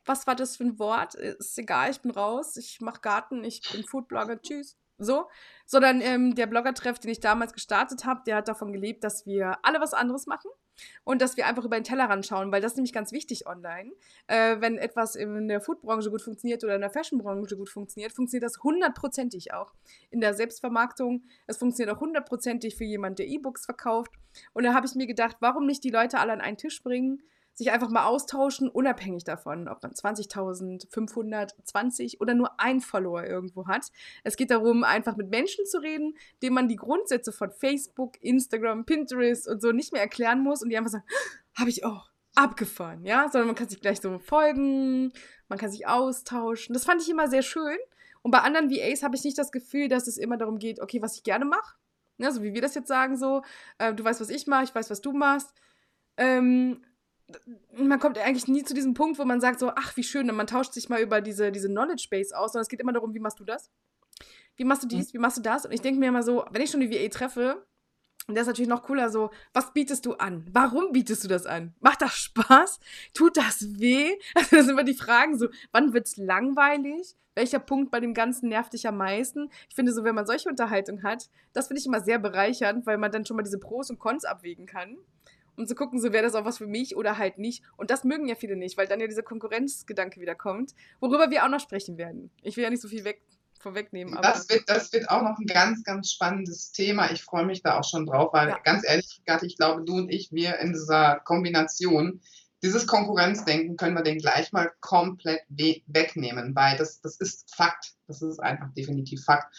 Was war das für ein Wort? Ist egal, ich bin raus. Ich mache Garten, ich bin Foodblogger. Tschüss so, sondern ähm, der Blogger-Treff, den ich damals gestartet habe, der hat davon gelebt, dass wir alle was anderes machen und dass wir einfach über den Tellerrand schauen, weil das ist nämlich ganz wichtig online. Äh, wenn etwas in der Foodbranche gut funktioniert oder in der Fashionbranche gut funktioniert, funktioniert das hundertprozentig auch in der Selbstvermarktung. Es funktioniert auch hundertprozentig für jemanden, der E-Books verkauft. Und da habe ich mir gedacht, warum nicht die Leute alle an einen Tisch bringen? Sich einfach mal austauschen, unabhängig davon, ob man 20.000, 520 oder nur ein Follower irgendwo hat. Es geht darum, einfach mit Menschen zu reden, denen man die Grundsätze von Facebook, Instagram, Pinterest und so nicht mehr erklären muss und die einfach sagen, habe ich auch abgefahren, ja, sondern man kann sich gleich so folgen, man kann sich austauschen. Das fand ich immer sehr schön. Und bei anderen VAs habe ich nicht das Gefühl, dass es immer darum geht, okay, was ich gerne mache. Ja, so wie wir das jetzt sagen, so, äh, du weißt, was ich mache, ich weiß, was du machst. Ähm, man kommt eigentlich nie zu diesem Punkt, wo man sagt so, ach, wie schön, man tauscht sich mal über diese, diese Knowledge Base aus, sondern es geht immer darum, wie machst du das? Wie machst du mhm. dies? Wie machst du das? Und ich denke mir immer so, wenn ich schon die VA treffe, und das ist natürlich noch cooler so, was bietest du an? Warum bietest du das an? Macht das Spaß? Tut das weh? (laughs) Also das sind immer die Fragen so, wann wird es langweilig? Welcher Punkt bei dem Ganzen nervt dich am meisten? Ich finde so, wenn man solche Unterhaltung hat, das finde ich immer sehr bereichernd, weil man dann schon mal diese Pros und Cons abwägen kann um zu gucken, so wäre das auch was für mich oder halt nicht. Und das mögen ja viele nicht, weil dann ja dieser Konkurrenzgedanke wieder kommt, worüber wir auch noch sprechen werden. Ich will ja nicht so viel weg, vorwegnehmen. Das, wird, das wird auch noch ein ganz, ganz spannendes Thema. Ich freue mich da auch schon drauf, weil ja. ganz ehrlich, Gatti, ich glaube, du und ich, wir in dieser Kombination, dieses Konkurrenzdenken können wir den gleich mal komplett we wegnehmen, weil das, das ist Fakt. Das ist einfach definitiv Fakt.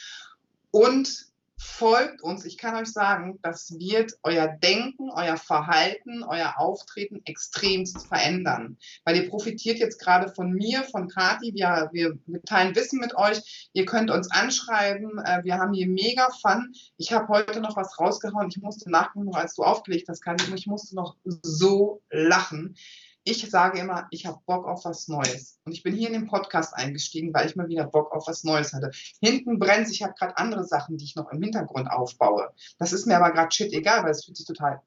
Und folgt uns. Ich kann euch sagen, das wird euer Denken, euer Verhalten, euer Auftreten extremst verändern. Weil ihr profitiert jetzt gerade von mir, von Kati. Wir, wir, teilen Wissen mit euch. Ihr könnt uns anschreiben. Äh, wir haben hier mega Fun. Ich habe heute noch was rausgehauen. Ich musste nachgucken, als du aufgelegt hast, Kati. Ich musste noch so lachen ich sage immer, ich habe Bock auf was Neues. Und ich bin hier in den Podcast eingestiegen, weil ich mal wieder Bock auf was Neues hatte. Hinten brennt ich habe gerade andere Sachen, die ich noch im Hintergrund aufbaue. Das ist mir aber gerade shit egal, weil es fühlt sich total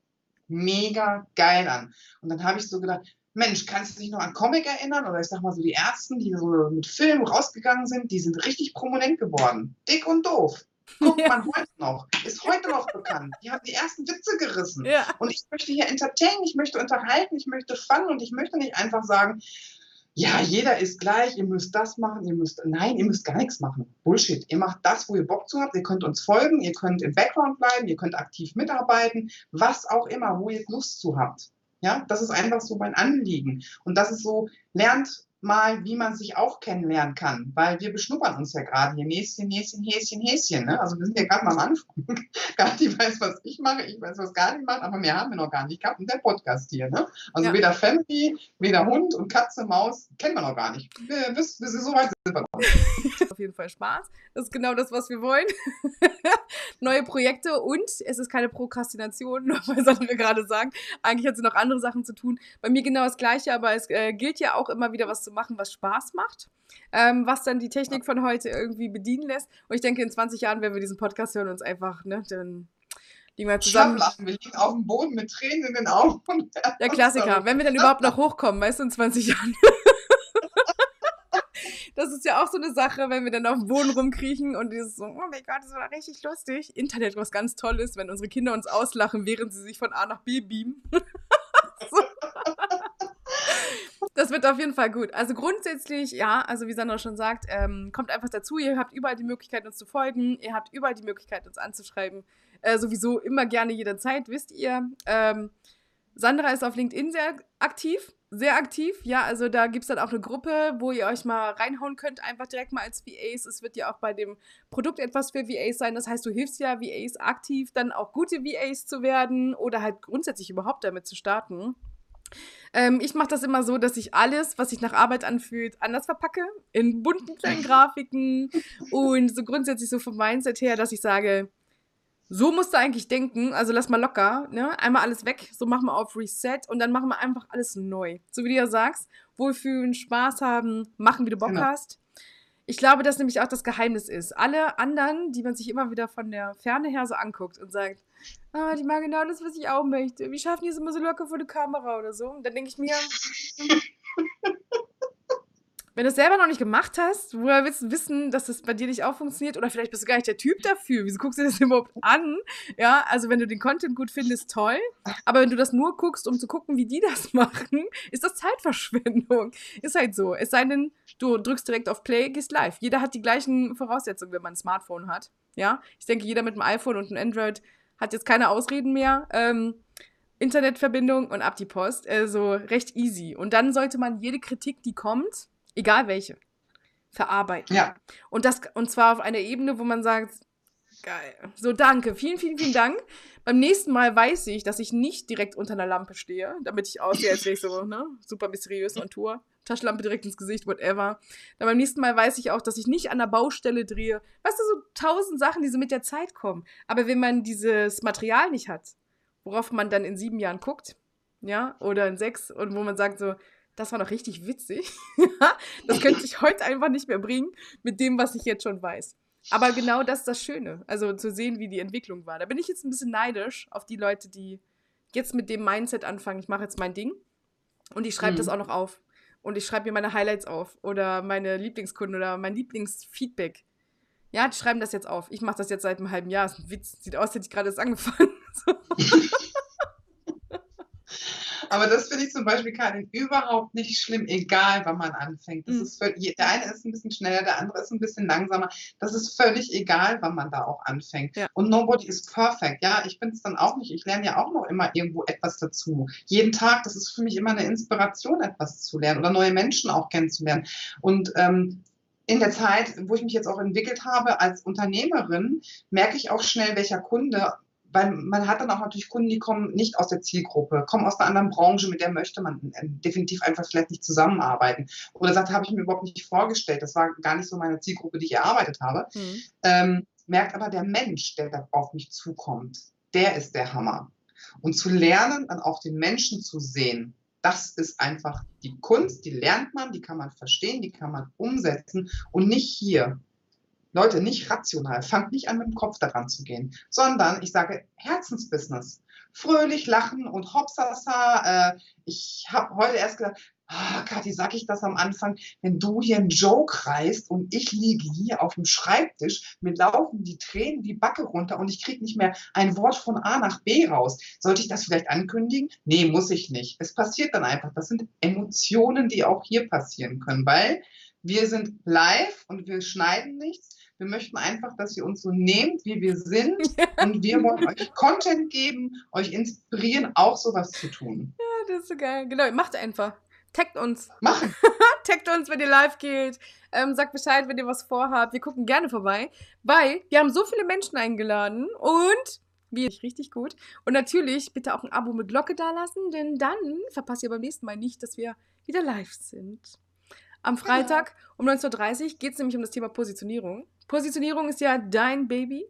mega geil an. Und dann habe ich so gedacht, Mensch, kannst du dich noch an Comic erinnern? Oder ich sag mal so, die ersten, die so mit Film rausgegangen sind, die sind richtig prominent geworden. Dick und doof. Guckt ja. man heute noch, ist heute noch bekannt. Die haben die ersten Witze gerissen. Ja. Und ich möchte hier entertainen, ich möchte unterhalten, ich möchte fun und ich möchte nicht einfach sagen, ja, jeder ist gleich, ihr müsst das machen, ihr müsst, nein, ihr müsst gar nichts machen. Bullshit. Ihr macht das, wo ihr Bock zu habt, ihr könnt uns folgen, ihr könnt im Background bleiben, ihr könnt aktiv mitarbeiten, was auch immer, wo ihr Lust zu habt. Ja, das ist einfach so mein Anliegen. Und das ist so, lernt mal, wie man sich auch kennenlernen kann, weil wir beschnuppern uns ja gerade hier Näschen, Häschen, Häschen, Häschen. Ne? Also wir sind ja gerade mal am Anfang. (laughs) Gatti weiß, was ich mache, ich weiß, was Gatti macht, aber mehr haben wir noch gar nicht gehabt. Und der Podcast hier. Ne? Also ja. weder Family, weder Hund und Katze, Maus kennen wir noch gar nicht. Bis so weit sind wir noch. (laughs) Auf jeden Fall Spaß. Das ist genau das, was wir wollen. (laughs) Neue Projekte und es ist keine Prokrastination, nur weil Sandra gerade sagt. Eigentlich hat sie noch andere Sachen zu tun. Bei mir genau das Gleiche, aber es äh, gilt ja auch immer wieder was zu machen, was Spaß macht. Ähm, was dann die Technik von heute irgendwie bedienen lässt. Und ich denke, in 20 Jahren, wenn wir diesen Podcast hören, uns einfach, ne, dann liegen wir zusammen. Wir liegen auf dem Boden mit Tränen in den Augen. Der Klassiker. Wenn wir dann überhaupt noch hochkommen, weißt du, in 20 Jahren. Das ist ja auch so eine Sache, wenn wir dann auf dem Boden rumkriechen und dieses so, oh mein Gott, das war richtig lustig. Internet was ganz Tolles, wenn unsere Kinder uns auslachen, während sie sich von A nach B beamen. (laughs) Das wird auf jeden Fall gut. Also grundsätzlich, ja, also wie Sandra schon sagt, ähm, kommt einfach dazu. Ihr habt überall die Möglichkeit, uns zu folgen. Ihr habt überall die Möglichkeit, uns anzuschreiben. Äh, sowieso immer gerne jederzeit, wisst ihr. Ähm, Sandra ist auf LinkedIn sehr aktiv. Sehr aktiv, ja. Also da gibt es dann auch eine Gruppe, wo ihr euch mal reinhauen könnt, einfach direkt mal als VAs. Es wird ja auch bei dem Produkt etwas für VAs sein. Das heißt, du hilfst ja VAs aktiv, dann auch gute VAs zu werden oder halt grundsätzlich überhaupt damit zu starten. Ähm, ich mache das immer so, dass ich alles, was sich nach Arbeit anfühlt, anders verpacke. In bunten kleinen Grafiken (laughs) und so grundsätzlich so vom Mindset her, dass ich sage, so musst du eigentlich denken, also lass mal locker, ne? Einmal alles weg, so machen wir auf Reset und dann machen wir einfach alles neu. So wie du ja sagst, wohlfühlen, Spaß haben, machen, wie du Bock genau. hast. Ich glaube, dass nämlich auch das Geheimnis ist. Alle anderen, die man sich immer wieder von der Ferne her so anguckt und sagt, ah, die machen genau das, was ich auch möchte. Wie schaffen die es immer so locker vor der Kamera oder so? Und dann denke ich mir, (laughs) wenn du es selber noch nicht gemacht hast, woher willst du wissen, dass das bei dir nicht auch funktioniert? Oder vielleicht bist du gar nicht der Typ dafür. Wieso guckst du das (laughs) überhaupt an? Ja, also wenn du den Content gut findest, toll. Aber wenn du das nur guckst, um zu gucken, wie die das (laughs) machen, ist das Zeitverschwendung. Ist halt so. Es sei denn, du drückst direkt auf Play, gehst live. Jeder hat die gleichen Voraussetzungen, wenn man ein Smartphone hat. Ja, ich denke, jeder mit einem iPhone und einem Android hat jetzt keine Ausreden mehr. Ähm, Internetverbindung und ab die Post. Also recht easy. Und dann sollte man jede Kritik, die kommt, egal welche, verarbeiten. Ja. Und das, und zwar auf einer Ebene, wo man sagt, geil. So, danke. Vielen, vielen, vielen Dank. Beim nächsten Mal weiß ich, dass ich nicht direkt unter einer Lampe stehe, damit ich aussehe, als wäre ich so, ne, super mysteriös on Tour. Taschenlampe direkt ins Gesicht, whatever. Dann beim nächsten Mal weiß ich auch, dass ich nicht an der Baustelle drehe. Weißt du, so tausend Sachen, die so mit der Zeit kommen. Aber wenn man dieses Material nicht hat, worauf man dann in sieben Jahren guckt, ja, oder in sechs, und wo man sagt so, das war noch richtig witzig. (laughs) das könnte ich heute einfach nicht mehr bringen mit dem, was ich jetzt schon weiß. Aber genau das ist das Schöne. Also zu sehen, wie die Entwicklung war. Da bin ich jetzt ein bisschen neidisch auf die Leute, die jetzt mit dem Mindset anfangen, ich mache jetzt mein Ding und ich schreibe mhm. das auch noch auf und ich schreibe mir meine Highlights auf oder meine Lieblingskunden oder mein Lieblingsfeedback. Ja, die schreiben das jetzt auf. Ich mache das jetzt seit einem halben Jahr. Das ist ein Witz. Sieht aus, als hätte ich gerade erst angefangen. (laughs) (laughs) Aber das finde ich zum Beispiel Karin überhaupt nicht schlimm, egal wann man anfängt. Das mhm. ist völlig, der eine ist ein bisschen schneller, der andere ist ein bisschen langsamer. Das ist völlig egal, wann man da auch anfängt. Ja. Und nobody is perfect. Ja, ich bin es dann auch nicht. Ich lerne ja auch noch immer irgendwo etwas dazu. Jeden Tag, das ist für mich immer eine Inspiration, etwas zu lernen oder neue Menschen auch kennenzulernen. Und ähm, in der Zeit, wo ich mich jetzt auch entwickelt habe als Unternehmerin, merke ich auch schnell, welcher Kunde weil man hat dann auch natürlich Kunden, die kommen nicht aus der Zielgruppe, kommen aus einer anderen Branche, mit der möchte man äh, definitiv einfach vielleicht nicht zusammenarbeiten. Oder sagt, habe ich mir überhaupt nicht vorgestellt, das war gar nicht so meine Zielgruppe, die ich erarbeitet habe. Mhm. Ähm, merkt aber der Mensch, der da auf mich zukommt, der ist der Hammer. Und zu lernen, dann auch den Menschen zu sehen, das ist einfach die Kunst, die lernt man, die kann man verstehen, die kann man umsetzen und nicht hier Leute, nicht rational. Fangt nicht an, mit dem Kopf daran zu gehen, sondern ich sage Herzensbusiness. fröhlich lachen und hopsasa. Äh, ich habe heute erst gedacht, ah, Kathi, sag ich das am Anfang, wenn du hier einen Joke reißt und ich liege hier auf dem Schreibtisch, mir laufen die Tränen die Backe runter und ich kriege nicht mehr ein Wort von A nach B raus. Sollte ich das vielleicht ankündigen? Nee, muss ich nicht. Es passiert dann einfach. Das sind Emotionen, die auch hier passieren können, weil wir sind live und wir schneiden nichts. Wir möchten einfach, dass ihr uns so nehmt, wie wir sind. (laughs) Und wir wollen euch Content geben, euch inspirieren, auch sowas zu tun. Ja, das ist so geil. Genau, macht einfach. Taggt uns. Machen. (laughs) Taggt uns, wenn ihr live geht. Ähm, sagt Bescheid, wenn ihr was vorhabt. Wir gucken gerne vorbei, weil wir haben so viele Menschen eingeladen und wie richtig gut. Und natürlich bitte auch ein Abo mit Glocke dalassen, denn dann verpasst ihr beim nächsten Mal nicht, dass wir wieder live sind. Am genau. Freitag um 19.30 Uhr geht es nämlich um das Thema Positionierung. Positionierung ist ja dein Baby.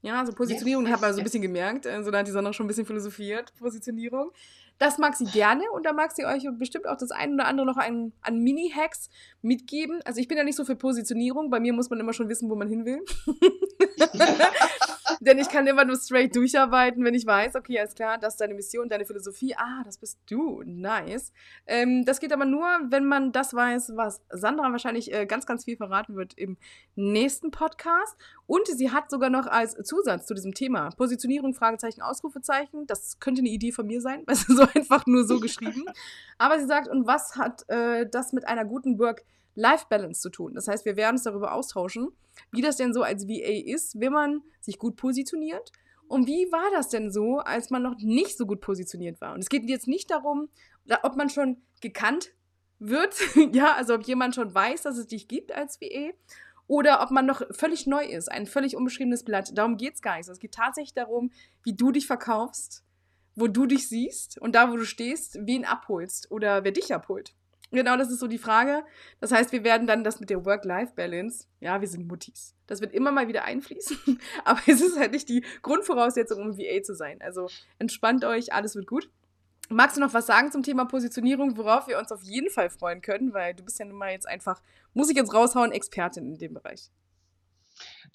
Ja, also Positionierung yes, hat man so ein bisschen gemerkt. Also da hat die Sonne schon ein bisschen philosophiert. Positionierung. Das mag sie gerne und da mag sie euch bestimmt auch das ein oder andere noch an, an Mini-Hacks mitgeben. Also ich bin ja nicht so für Positionierung. Bei mir muss man immer schon wissen, wo man hin will. (laughs) (laughs) Denn ich kann immer nur straight durcharbeiten, wenn ich weiß, okay, alles klar, das ist deine Mission, deine Philosophie. Ah, das bist du. Nice. Ähm, das geht aber nur, wenn man das weiß, was Sandra wahrscheinlich äh, ganz, ganz viel verraten wird im nächsten Podcast. Und sie hat sogar noch als Zusatz zu diesem Thema Positionierung, Fragezeichen, Ausrufezeichen. Das könnte eine Idee von mir sein, (laughs) weil es so einfach nur so (laughs) geschrieben. Aber sie sagt, und was hat äh, das mit einer guten Work-Life-Balance zu tun? Das heißt, wir werden uns darüber austauschen, wie das denn so als VA ist, wenn man sich gut positioniert. Und wie war das denn so, als man noch nicht so gut positioniert war? Und es geht jetzt nicht darum, ob man schon gekannt wird, (laughs) ja, also ob jemand schon weiß, dass es dich gibt als VA oder ob man noch völlig neu ist, ein völlig unbeschriebenes Blatt. Darum geht es gar nicht. Es geht tatsächlich darum, wie du dich verkaufst, wo du dich siehst und da, wo du stehst, wen abholst oder wer dich abholt. Genau, das ist so die Frage. Das heißt, wir werden dann das mit der Work-Life-Balance, ja, wir sind Muttis. Das wird immer mal wieder einfließen, (laughs) aber es ist halt nicht die Grundvoraussetzung, um VA zu sein. Also entspannt euch, alles wird gut. Magst du noch was sagen zum Thema Positionierung, worauf wir uns auf jeden Fall freuen können? Weil du bist ja nun mal jetzt einfach, muss ich jetzt raushauen, Expertin in dem Bereich.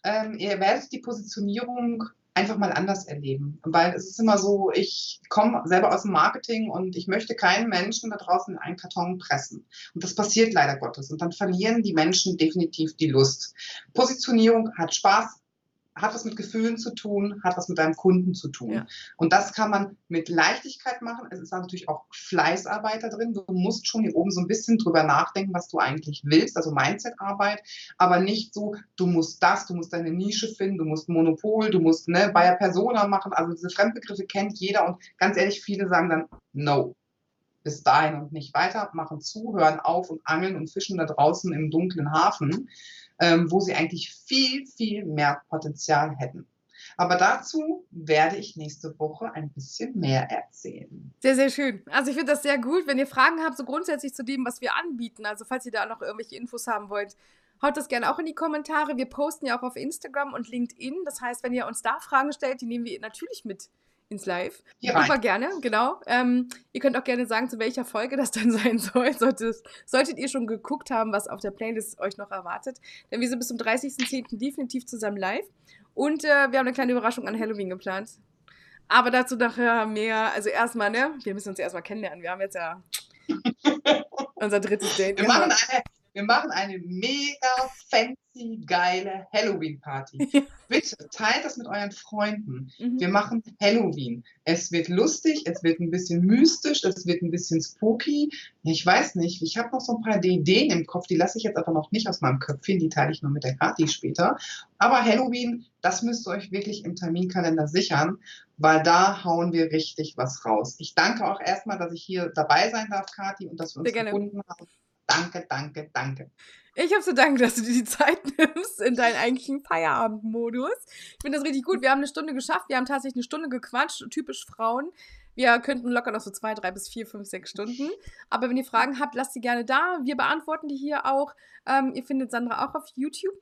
Ähm, ihr werdet die Positionierung einfach mal anders erleben. Weil es ist immer so, ich komme selber aus dem Marketing und ich möchte keinen Menschen da draußen in einen Karton pressen. Und das passiert leider Gottes. Und dann verlieren die Menschen definitiv die Lust. Positionierung hat Spaß, hat was mit Gefühlen zu tun, hat was mit deinem Kunden zu tun. Ja. Und das kann man mit Leichtigkeit machen. Es ist natürlich auch Fleißarbeit da drin. Du musst schon hier oben so ein bisschen drüber nachdenken, was du eigentlich willst, also Mindsetarbeit, aber nicht so, du musst das, du musst deine Nische finden, du musst Monopol, du musst ne, Bayer Persona machen. Also diese Fremdbegriffe kennt jeder und ganz ehrlich, viele sagen dann, no, bis dahin und nicht weiter, machen zu, hören auf und angeln und fischen da draußen im dunklen Hafen ähm, wo sie eigentlich viel, viel mehr Potenzial hätten. Aber dazu werde ich nächste Woche ein bisschen mehr erzählen. Sehr, sehr schön. Also ich finde das sehr gut. Wenn ihr Fragen habt, so grundsätzlich zu dem, was wir anbieten, also falls ihr da noch irgendwelche Infos haben wollt, haut das gerne auch in die Kommentare. Wir posten ja auch auf Instagram und LinkedIn. Das heißt, wenn ihr uns da Fragen stellt, die nehmen wir natürlich mit ins Live. Hier Super rein. gerne, genau. Ähm, ihr könnt auch gerne sagen, zu welcher Folge das dann (laughs) sein soll. Solltet, solltet ihr schon geguckt haben, was auf der Playlist euch noch erwartet. Denn wir sind bis zum 30.10. definitiv zusammen live. Und äh, wir haben eine kleine Überraschung an Halloween geplant. Aber dazu nachher mehr. Also erstmal, ne? Wir müssen uns erstmal kennenlernen. Wir haben jetzt ja (laughs) unser drittes Date. Wir machen eine, wir machen eine mega fancy, geile Halloween-Party. (laughs) Ja. Bitte teilt das mit euren Freunden. Mhm. Wir machen Halloween. Es wird lustig, es wird ein bisschen mystisch, es wird ein bisschen spooky. Ich weiß nicht, ich habe noch so ein paar Ideen im Kopf, die lasse ich jetzt aber noch nicht aus meinem Köpfchen, die teile ich nur mit der Kati später. Aber Halloween, das müsst ihr euch wirklich im Terminkalender sichern, weil da hauen wir richtig was raus. Ich danke auch erstmal, dass ich hier dabei sein darf, Kati, und dass wir uns gefunden haben. Danke, danke, danke. Ich habe zu danken, dass du dir die Zeit (laughs) nimmst in deinen eigentlichen Feierabendmodus. Ich finde das richtig gut. Wir haben eine Stunde geschafft. Wir haben tatsächlich eine Stunde gequatscht. Typisch Frauen. Wir könnten locker noch so zwei, drei bis vier, fünf, sechs Stunden. Aber wenn ihr Fragen habt, lasst sie gerne da. Wir beantworten die hier auch. Ähm, ihr findet Sandra auch auf YouTube.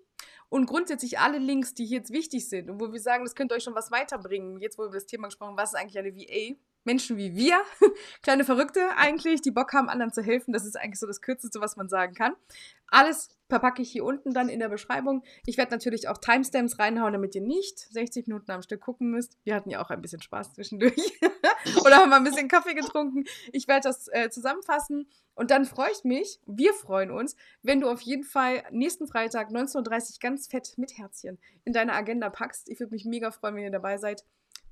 Und grundsätzlich alle Links, die hier jetzt wichtig sind und wo wir sagen, das könnte euch schon was weiterbringen, jetzt wo wir das Thema gesprochen haben, was ist eigentlich eine VA? Menschen wie wir, (laughs) kleine Verrückte eigentlich, die Bock haben, anderen zu helfen. Das ist eigentlich so das Kürzeste, was man sagen kann. Alles verpacke ich hier unten dann in der Beschreibung. Ich werde natürlich auch Timestamps reinhauen, damit ihr nicht 60 Minuten am Stück gucken müsst. Wir hatten ja auch ein bisschen Spaß zwischendurch. (laughs) Oder haben mal ein bisschen Kaffee getrunken. Ich werde das äh, zusammenfassen und dann freue ich mich, wir freuen uns, wenn du auf jeden Fall nächsten Freitag 19.30 Uhr ganz fett mit Herzchen in deine Agenda packst. Ich würde mich mega freuen, wenn ihr dabei seid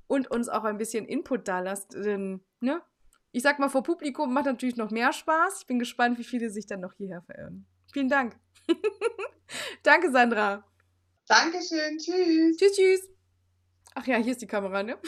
und uns auch ein bisschen Input da lasst. Denn, ne? Ich sag mal, vor Publikum macht natürlich noch mehr Spaß. Ich bin gespannt, wie viele sich dann noch hierher verirren. Vielen Dank. (laughs) Danke, Sandra. Dankeschön. Tschüss. Tschüss, tschüss. Ach ja, hier ist die Kamera, ne?